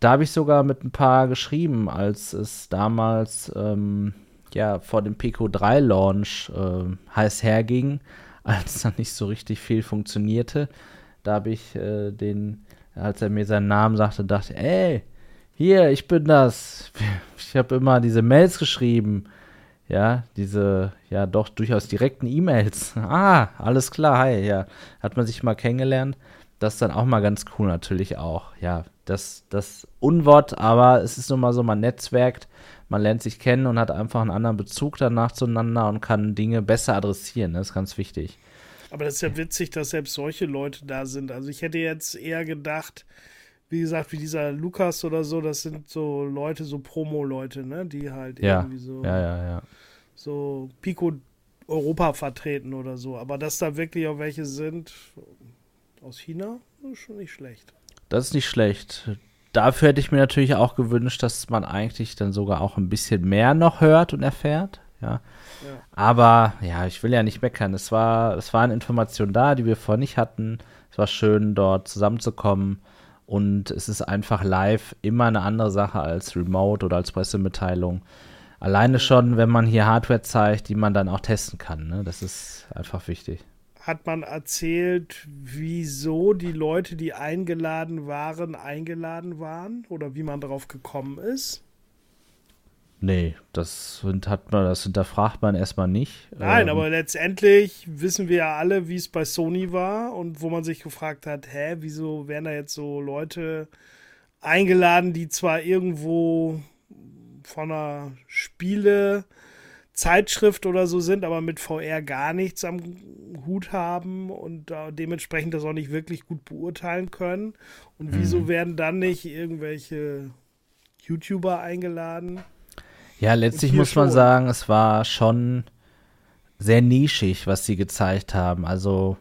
da habe ich sogar mit ein paar geschrieben, als es damals ähm, ja vor dem Pico 3 Launch äh, heiß herging, als dann nicht so richtig viel funktionierte da habe ich äh, den, als er mir seinen Namen sagte, dachte, ey, hier, ich bin das. Ich habe immer diese Mails geschrieben. Ja, diese, ja, doch durchaus direkten E-Mails. Ah, alles klar, hi, ja. Hat man sich mal kennengelernt. Das ist dann auch mal ganz cool natürlich auch. Ja, das, das Unwort, aber es ist nun mal so, man netzwerkt, man lernt sich kennen und hat einfach einen anderen Bezug danach zueinander und kann Dinge besser adressieren. Das ist ganz wichtig. Aber das ist ja witzig, dass selbst solche Leute da sind. Also ich hätte jetzt eher gedacht, wie gesagt, wie dieser Lukas oder so, das sind so Leute, so Promo-Leute, ne, die halt ja. irgendwie so, ja, ja, ja. so Pico Europa vertreten oder so. Aber dass da wirklich auch welche sind aus China, ist schon nicht schlecht. Das ist nicht schlecht. Dafür hätte ich mir natürlich auch gewünscht, dass man eigentlich dann sogar auch ein bisschen mehr noch hört und erfährt. Ja. Aber ja, ich will ja nicht meckern. Es war, es waren Informationen da, die wir vorher nicht hatten. Es war schön, dort zusammenzukommen. Und es ist einfach live immer eine andere Sache als Remote oder als Pressemitteilung. Alleine schon, wenn man hier Hardware zeigt, die man dann auch testen kann. Ne? Das ist einfach wichtig. Hat man erzählt, wieso die Leute, die eingeladen waren, eingeladen waren? Oder wie man darauf gekommen ist? Nee, das, hat man, das hinterfragt man erstmal nicht. Nein, ähm, aber letztendlich wissen wir ja alle, wie es bei Sony war und wo man sich gefragt hat, hä, wieso werden da jetzt so Leute eingeladen, die zwar irgendwo von einer Spiele Zeitschrift oder so sind, aber mit VR gar nichts am Hut haben und dementsprechend das auch nicht wirklich gut beurteilen können. Und wieso mhm. werden dann nicht irgendwelche YouTuber eingeladen? Ja, letztlich muss man schon. sagen, es war schon sehr nischig, was sie gezeigt haben. Also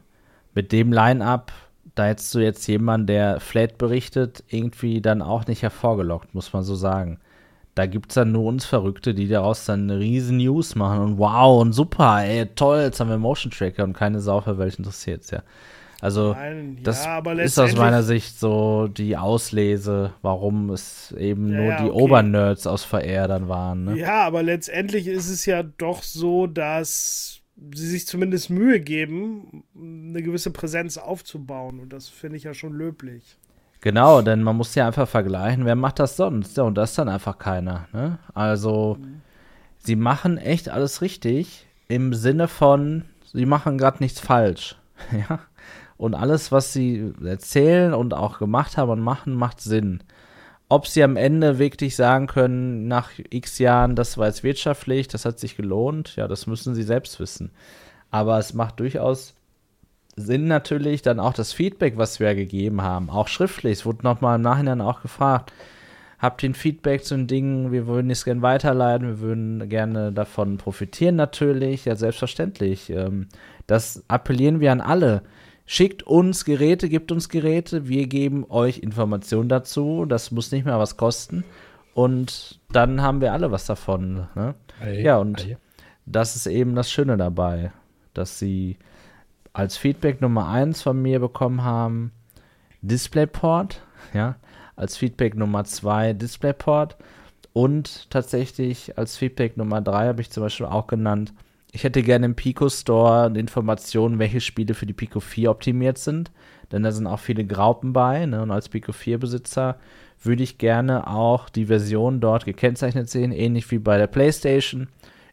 mit dem Line-up, da hättest du jetzt jemanden, der Flat berichtet, irgendwie dann auch nicht hervorgelockt, muss man so sagen. Da gibt es dann nur uns Verrückte, die daraus dann eine riesen News machen und wow und super, ey, toll, jetzt haben wir Motion Tracker und keine Sau für welche interessiert es ja. Also Nein, das ja, ist aus meiner Sicht so die Auslese, warum es eben ja, nur ja, die okay. Obernerds aus dann waren. Ne? Ja, aber letztendlich ist es ja doch so, dass sie sich zumindest Mühe geben, eine gewisse Präsenz aufzubauen. Und das finde ich ja schon löblich. Genau, denn man muss ja einfach vergleichen, wer macht das sonst? Ja, und das ist dann einfach keiner. Ne? Also, mhm. sie machen echt alles richtig im Sinne von, sie machen gerade nichts falsch. ja. Und alles, was sie erzählen und auch gemacht haben und machen, macht Sinn. Ob sie am Ende wirklich sagen können, nach x Jahren, das war jetzt wirtschaftlich, das hat sich gelohnt, ja, das müssen sie selbst wissen. Aber es macht durchaus Sinn natürlich dann auch das Feedback, was wir gegeben haben, auch schriftlich. Es wurde nochmal im Nachhinein auch gefragt, habt ihr ein Feedback zu den Dingen, wir würden es gerne weiterleiten, wir würden gerne davon profitieren natürlich, ja selbstverständlich. Ähm, das appellieren wir an alle. Schickt uns Geräte, gibt uns Geräte, wir geben euch Informationen dazu. Das muss nicht mehr was kosten. Und dann haben wir alle was davon. Ne? Ei, ja, und ei. das ist eben das Schöne dabei, dass sie als Feedback Nummer 1 von mir bekommen haben, DisplayPort, ja, als Feedback Nummer 2 DisplayPort und tatsächlich als Feedback Nummer 3 habe ich zum Beispiel auch genannt, ich hätte gerne im Pico Store eine Information, welche Spiele für die Pico 4 optimiert sind, denn da sind auch viele Graupen bei. Ne? Und als Pico 4 Besitzer würde ich gerne auch die Version dort gekennzeichnet sehen, ähnlich wie bei der PlayStation.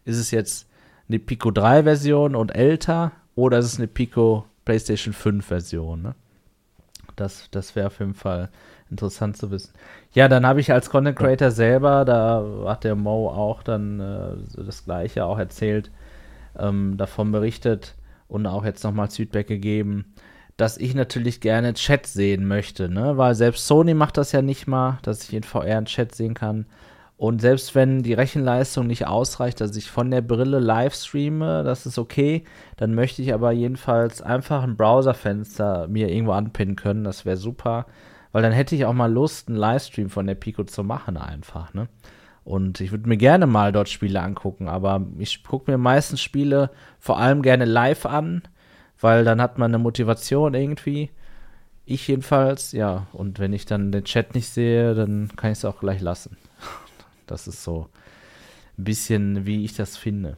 Ist es jetzt eine Pico 3 Version und älter oder ist es eine Pico PlayStation 5 Version? Ne? Das, das wäre auf jeden Fall interessant zu wissen. Ja, dann habe ich als Content Creator selber, da hat der Mo auch dann äh, das gleiche auch erzählt, ähm, davon berichtet und auch jetzt nochmal Feedback gegeben, dass ich natürlich gerne Chat sehen möchte, ne? Weil selbst Sony macht das ja nicht mal, dass ich in VR einen Chat sehen kann. Und selbst wenn die Rechenleistung nicht ausreicht, dass ich von der Brille live streame, das ist okay. Dann möchte ich aber jedenfalls einfach ein Browserfenster mir irgendwo anpinnen können. Das wäre super. Weil dann hätte ich auch mal Lust, einen Livestream von der Pico zu machen, einfach. Ne? Und ich würde mir gerne mal dort Spiele angucken, aber ich gucke mir meistens Spiele vor allem gerne live an, weil dann hat man eine Motivation irgendwie. Ich jedenfalls, ja. Und wenn ich dann den Chat nicht sehe, dann kann ich es auch gleich lassen. Das ist so ein bisschen, wie ich das finde.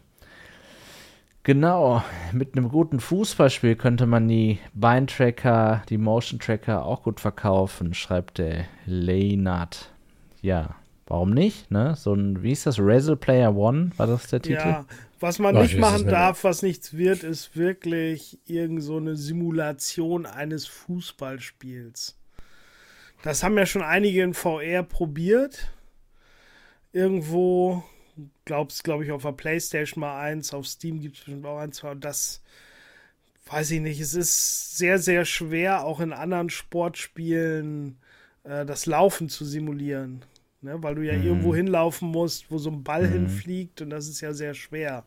Genau, mit einem guten Fußballspiel könnte man die Beintracker, die Motion Tracker auch gut verkaufen, schreibt der Leonard. Ja, Warum nicht? Ne? So ein, wie ist das? Wrestle Player One, war das der Titel? Ja, was man Ach, nicht machen darf, was nichts wird, ist wirklich irgend so eine Simulation eines Fußballspiels. Das haben ja schon einige in VR probiert. Irgendwo, glaubst, glaube ich, auf der Playstation mal eins, auf Steam gibt es bestimmt auch eins, das weiß ich nicht. Es ist sehr, sehr schwer, auch in anderen Sportspielen äh, das Laufen zu simulieren ne? weil du ja mhm. irgendwo hinlaufen musst, wo so ein Ball mhm. hinfliegt und das ist ja sehr schwer.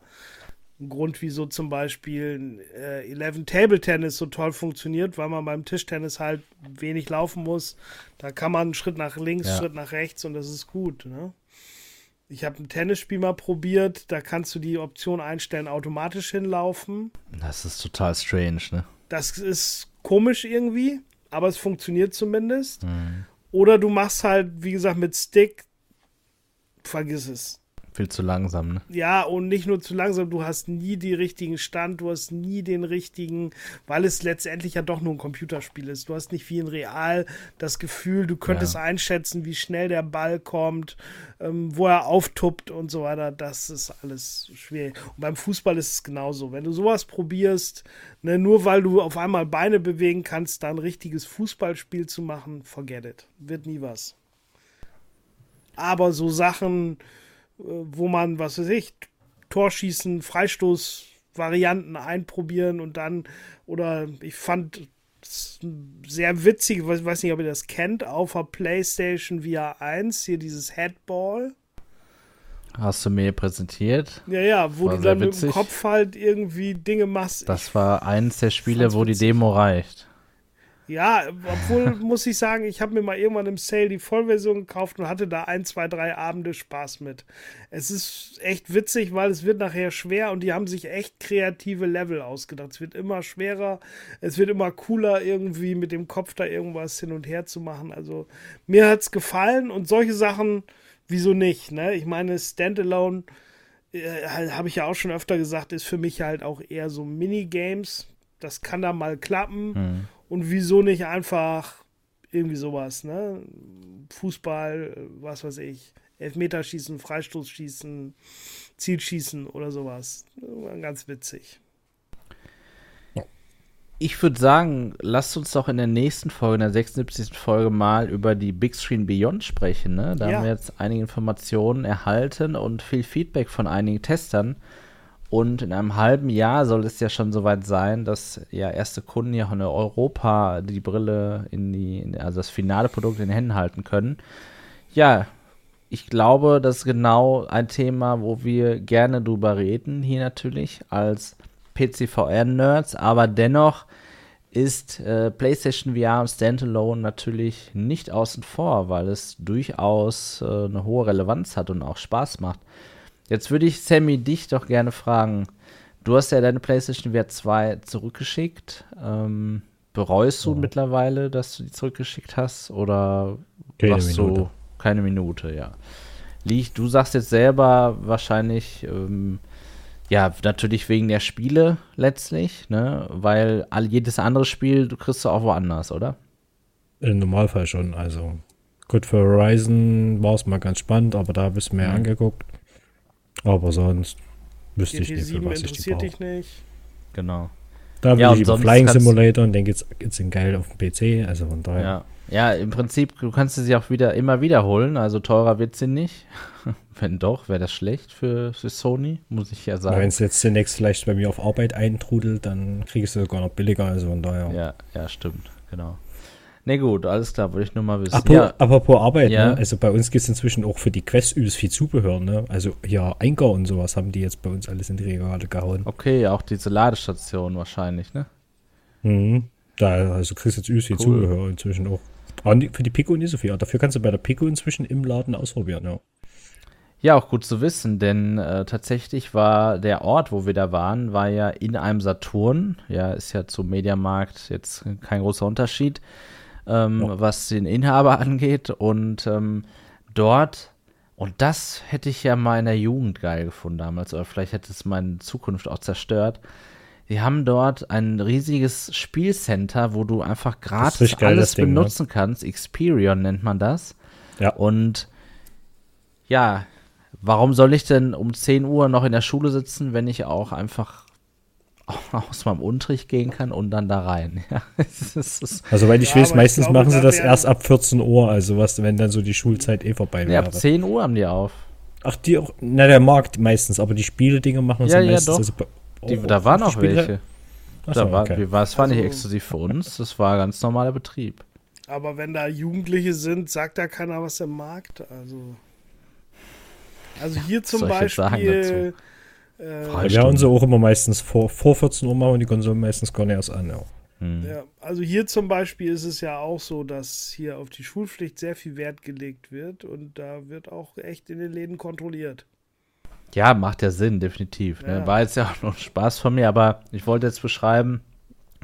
Ein Grund, wieso zum Beispiel äh, 11 Table Tennis so toll funktioniert, weil man beim Tischtennis halt wenig laufen muss. Da kann man einen Schritt nach links, ja. Schritt nach rechts und das ist gut. Ne? Ich habe ein Tennisspiel mal probiert, da kannst du die Option einstellen, automatisch hinlaufen. Das ist total strange, ne? Das ist komisch irgendwie, aber es funktioniert zumindest. Mhm. Oder du machst halt, wie gesagt, mit Stick, vergiss es. Viel zu langsam, ne? Ja, und nicht nur zu langsam, du hast nie den richtigen Stand, du hast nie den richtigen, weil es letztendlich ja doch nur ein Computerspiel ist. Du hast nicht wie in Real das Gefühl, du könntest ja. einschätzen, wie schnell der Ball kommt, ähm, wo er auftuppt und so weiter. Das ist alles schwierig. Und beim Fußball ist es genauso. Wenn du sowas probierst, ne, nur weil du auf einmal Beine bewegen kannst, dann ein richtiges Fußballspiel zu machen, forget it. Wird nie was. Aber so Sachen, wo man, was weiß ich, Torschießen, Freistoß-Varianten einprobieren und dann, oder ich fand sehr witzig, ich weiß nicht, ob ihr das kennt, auf der PlayStation VR 1, hier dieses Headball. Hast du mir präsentiert? Ja, ja, wo war du dann witzig. mit dem Kopf halt irgendwie Dinge machst. Das war eins der Spiele, wo die Demo reicht. Ja, obwohl muss ich sagen, ich habe mir mal irgendwann im Sale die Vollversion gekauft und hatte da ein, zwei, drei Abende Spaß mit. Es ist echt witzig, weil es wird nachher schwer und die haben sich echt kreative Level ausgedacht. Es wird immer schwerer, es wird immer cooler, irgendwie mit dem Kopf da irgendwas hin und her zu machen. Also mir hat es gefallen und solche Sachen, wieso nicht? Ne? Ich meine, Standalone äh, habe ich ja auch schon öfter gesagt, ist für mich halt auch eher so Minigames. Das kann da mal klappen. Hm. Und wieso nicht einfach irgendwie sowas, ne? Fußball, was weiß ich, Elfmeterschießen, Freistoßschießen, Zielschießen oder sowas. Ganz witzig. Ich würde sagen, lasst uns doch in der nächsten Folge, in der 76. Folge mal über die Big Screen Beyond sprechen. Ne? Da Ja. haben wir jetzt einige Informationen erhalten und viel Feedback von einigen Testern. Und in einem halben Jahr soll es ja schon soweit sein, dass ja erste Kunden ja in Europa die Brille in die, also das finale Produkt in den Händen halten können. Ja, ich glaube, das ist genau ein Thema, wo wir gerne drüber reden, hier natürlich als PCVR-Nerds, aber dennoch ist äh, PlayStation VR Standalone natürlich nicht außen vor, weil es durchaus äh, eine hohe Relevanz hat und auch Spaß macht. Jetzt würde ich Sammy dich doch gerne fragen. Du hast ja deine PlayStation VR 2 zurückgeschickt. Ähm, bereust du Ja. mittlerweile, dass du die zurückgeschickt hast? Oder Keine Minute. du keine Minute, ja. Liegt, du sagst jetzt selber wahrscheinlich, ähm, ja, natürlich wegen der Spiele letztlich, ne? Weil all, jedes andere Spiel, du kriegst du auch woanders, oder? Im Normalfall schon. Also gut, für Horizon war es mal ganz spannend, aber da habe ich es mir Mhm. angeguckt. Aber sonst wüsste ich nicht, für GT7 was ich die interessiert brauche. dich nicht. Genau. Da will Ja, ich über Flying Simulator und den geht's, geht's in geil auf dem PC. Also von daher. Ja. Ja, im Prinzip, du kannst sie auch wieder immer wiederholen, also teurer wird sie nicht. Wenn doch, wäre das schlecht für, für Sony, muss ich ja Wenn sagen. es jetzt demnächst vielleicht bei mir auf Arbeit eintrudelt, dann kriege ich es sogar noch billiger. Also von daher. Ja, ja, stimmt, genau. Ne, gut, alles klar, wollte ich nur mal wissen. Apropos, ja, apropos Arbeit, Ja. ne? also bei uns gibt es inzwischen auch für die Quest übelst viel Zubehör. Ne? Also ja, Einker und sowas haben die jetzt bei uns alles in die Regale gehauen. okay, auch diese Ladestation wahrscheinlich, ne? Mhm. Da, also kriegst jetzt übelst viel Cool. Zubehör inzwischen auch. Aber für die Pico nicht so viel. Dafür kannst du bei der Pico inzwischen im Laden ausprobieren, ja. Ja, auch gut zu wissen, denn äh, tatsächlich war der Ort, wo wir da waren, war ja in einem Saturn. Ja, ist ja zum Mediamarkt jetzt kein großer Unterschied, ähm, Ja. was den Inhaber angeht. Und ähm, dort, und das hätte ich ja mal in der Jugend geil gefunden damals, oder vielleicht hätte es meine Zukunft auch zerstört. Die haben dort ein riesiges Spielcenter, wo du einfach gratis geil, alles Ding, ne? benutzen kannst. Experion nennt man das. Ja. Und ja, warum soll ich denn um 10 Uhr noch in der Schule sitzen, wenn ich auch einfach aus meinem Unterricht gehen kann und dann da rein? Ja, es ist, es ist, Also weil ich Ja, weiß, ich meistens glaube, machen sie da das erst ab 14 Uhr, also was, wenn dann so die Schulzeit eh vorbei wäre. ab 10 Uhr haben die auf. Ach, die auch, na der Markt meistens, aber die Spieledinger machen Ja, sie ja, meistens. doch. Also, bei- Die, da auch waren auch Spiele- welche. Ach Da so, war, okay. wir- war, war nicht Also- exklusiv für uns, das war ganz normaler Betrieb. Aber wenn da Jugendliche sind, sagt da keiner was im Markt. Also, also hier zum ich Beispiel. Äh, Ja, wir Stunde. uns auch immer meistens vor, vor 14 Uhr machen und die Konsolen meistens gar nicht erst an. Ja. Hm. ja, also hier zum Beispiel ist es ja auch so, dass hier auf die Schulpflicht sehr viel Wert gelegt wird und da wird auch echt in den Läden kontrolliert. Ja, macht ja Sinn, definitiv. Ne? Ja. War jetzt ja auch nur Spaß von mir, aber ich wollte jetzt beschreiben,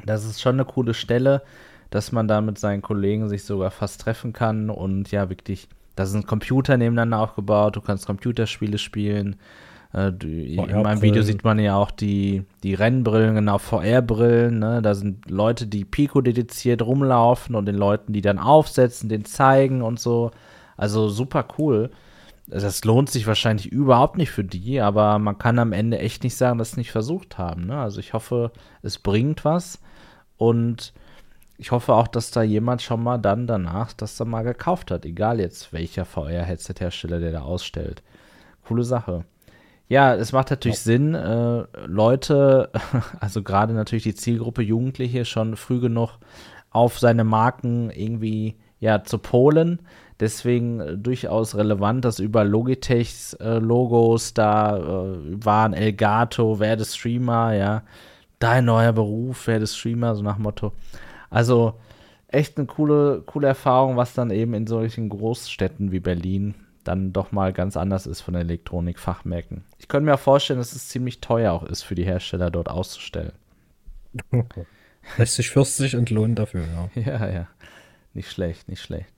das ist schon eine coole Stelle, dass man da mit seinen Kollegen sich sogar fast treffen kann und ja, wirklich, da sind Computer nebeneinander aufgebaut, du kannst Computerspiele spielen. Äh, in meinem. Video sieht man ja auch die, die Rennbrillen, genau, VR-Brillen, ne? Da sind Leute, die Pico dediziert rumlaufen und den Leuten, die dann aufsetzen, den zeigen und so. Also super cool. Das lohnt sich wahrscheinlich überhaupt nicht für die, aber man kann am Ende echt nicht sagen, dass sie nicht versucht haben. Ne? Also ich hoffe, es bringt was und ich hoffe auch, dass da jemand schon mal dann danach das dann mal gekauft hat, egal jetzt welcher VR-Headset-Hersteller der da ausstellt. Coole Sache. Ja, es macht natürlich Sinn, äh, Leute, also gerade natürlich die Zielgruppe Jugendliche, schon früh genug auf seine Marken irgendwie ja zu polen. Deswegen äh, durchaus relevant, dass über Logitechs äh, Logos da äh, waren Elgato, werde Streamer, ja, dein neuer Beruf, werde Streamer, so nach Motto. Also echt eine coole, coole Erfahrung, was dann eben in solchen Großstädten wie Berlin dann doch mal ganz anders ist von Elektronikfachmärkten. Ich könnte mir auch vorstellen, dass es ziemlich teuer auch ist für die Hersteller dort auszustellen. Lässt sich fürstlich entlohnen dafür, ja. Ja, ja. Nicht schlecht, nicht schlecht.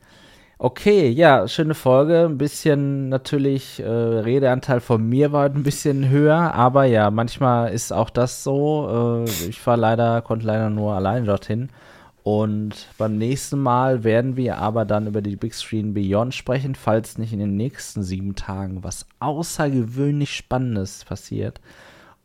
Okay, ja, schöne Folge. Ein bisschen natürlich äh, Redeanteil von mir war ein bisschen höher, aber ja, manchmal ist auch das so. Äh, ich war leider, konnte leider nur allein dorthin. Und beim nächsten Mal werden wir aber dann über die Big Screen Beyond sprechen, falls nicht in den nächsten sieben Tagen was außergewöhnlich Spannendes passiert.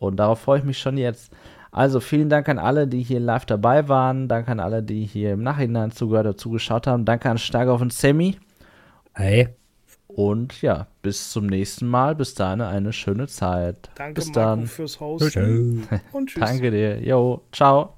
Und darauf freue ich mich schon jetzt. Also vielen Dank an alle, die hier live dabei waren. Danke an alle, die hier im Nachhinein zugehört oder zugeschaut haben. Danke an Starkov und Sammy. Hey. Und ja, bis zum nächsten Mal. Bis dahin eine schöne Zeit. Danke, bis Marco, dann. fürs Hosten. Und tschüss. Danke dir. Jo, ciao.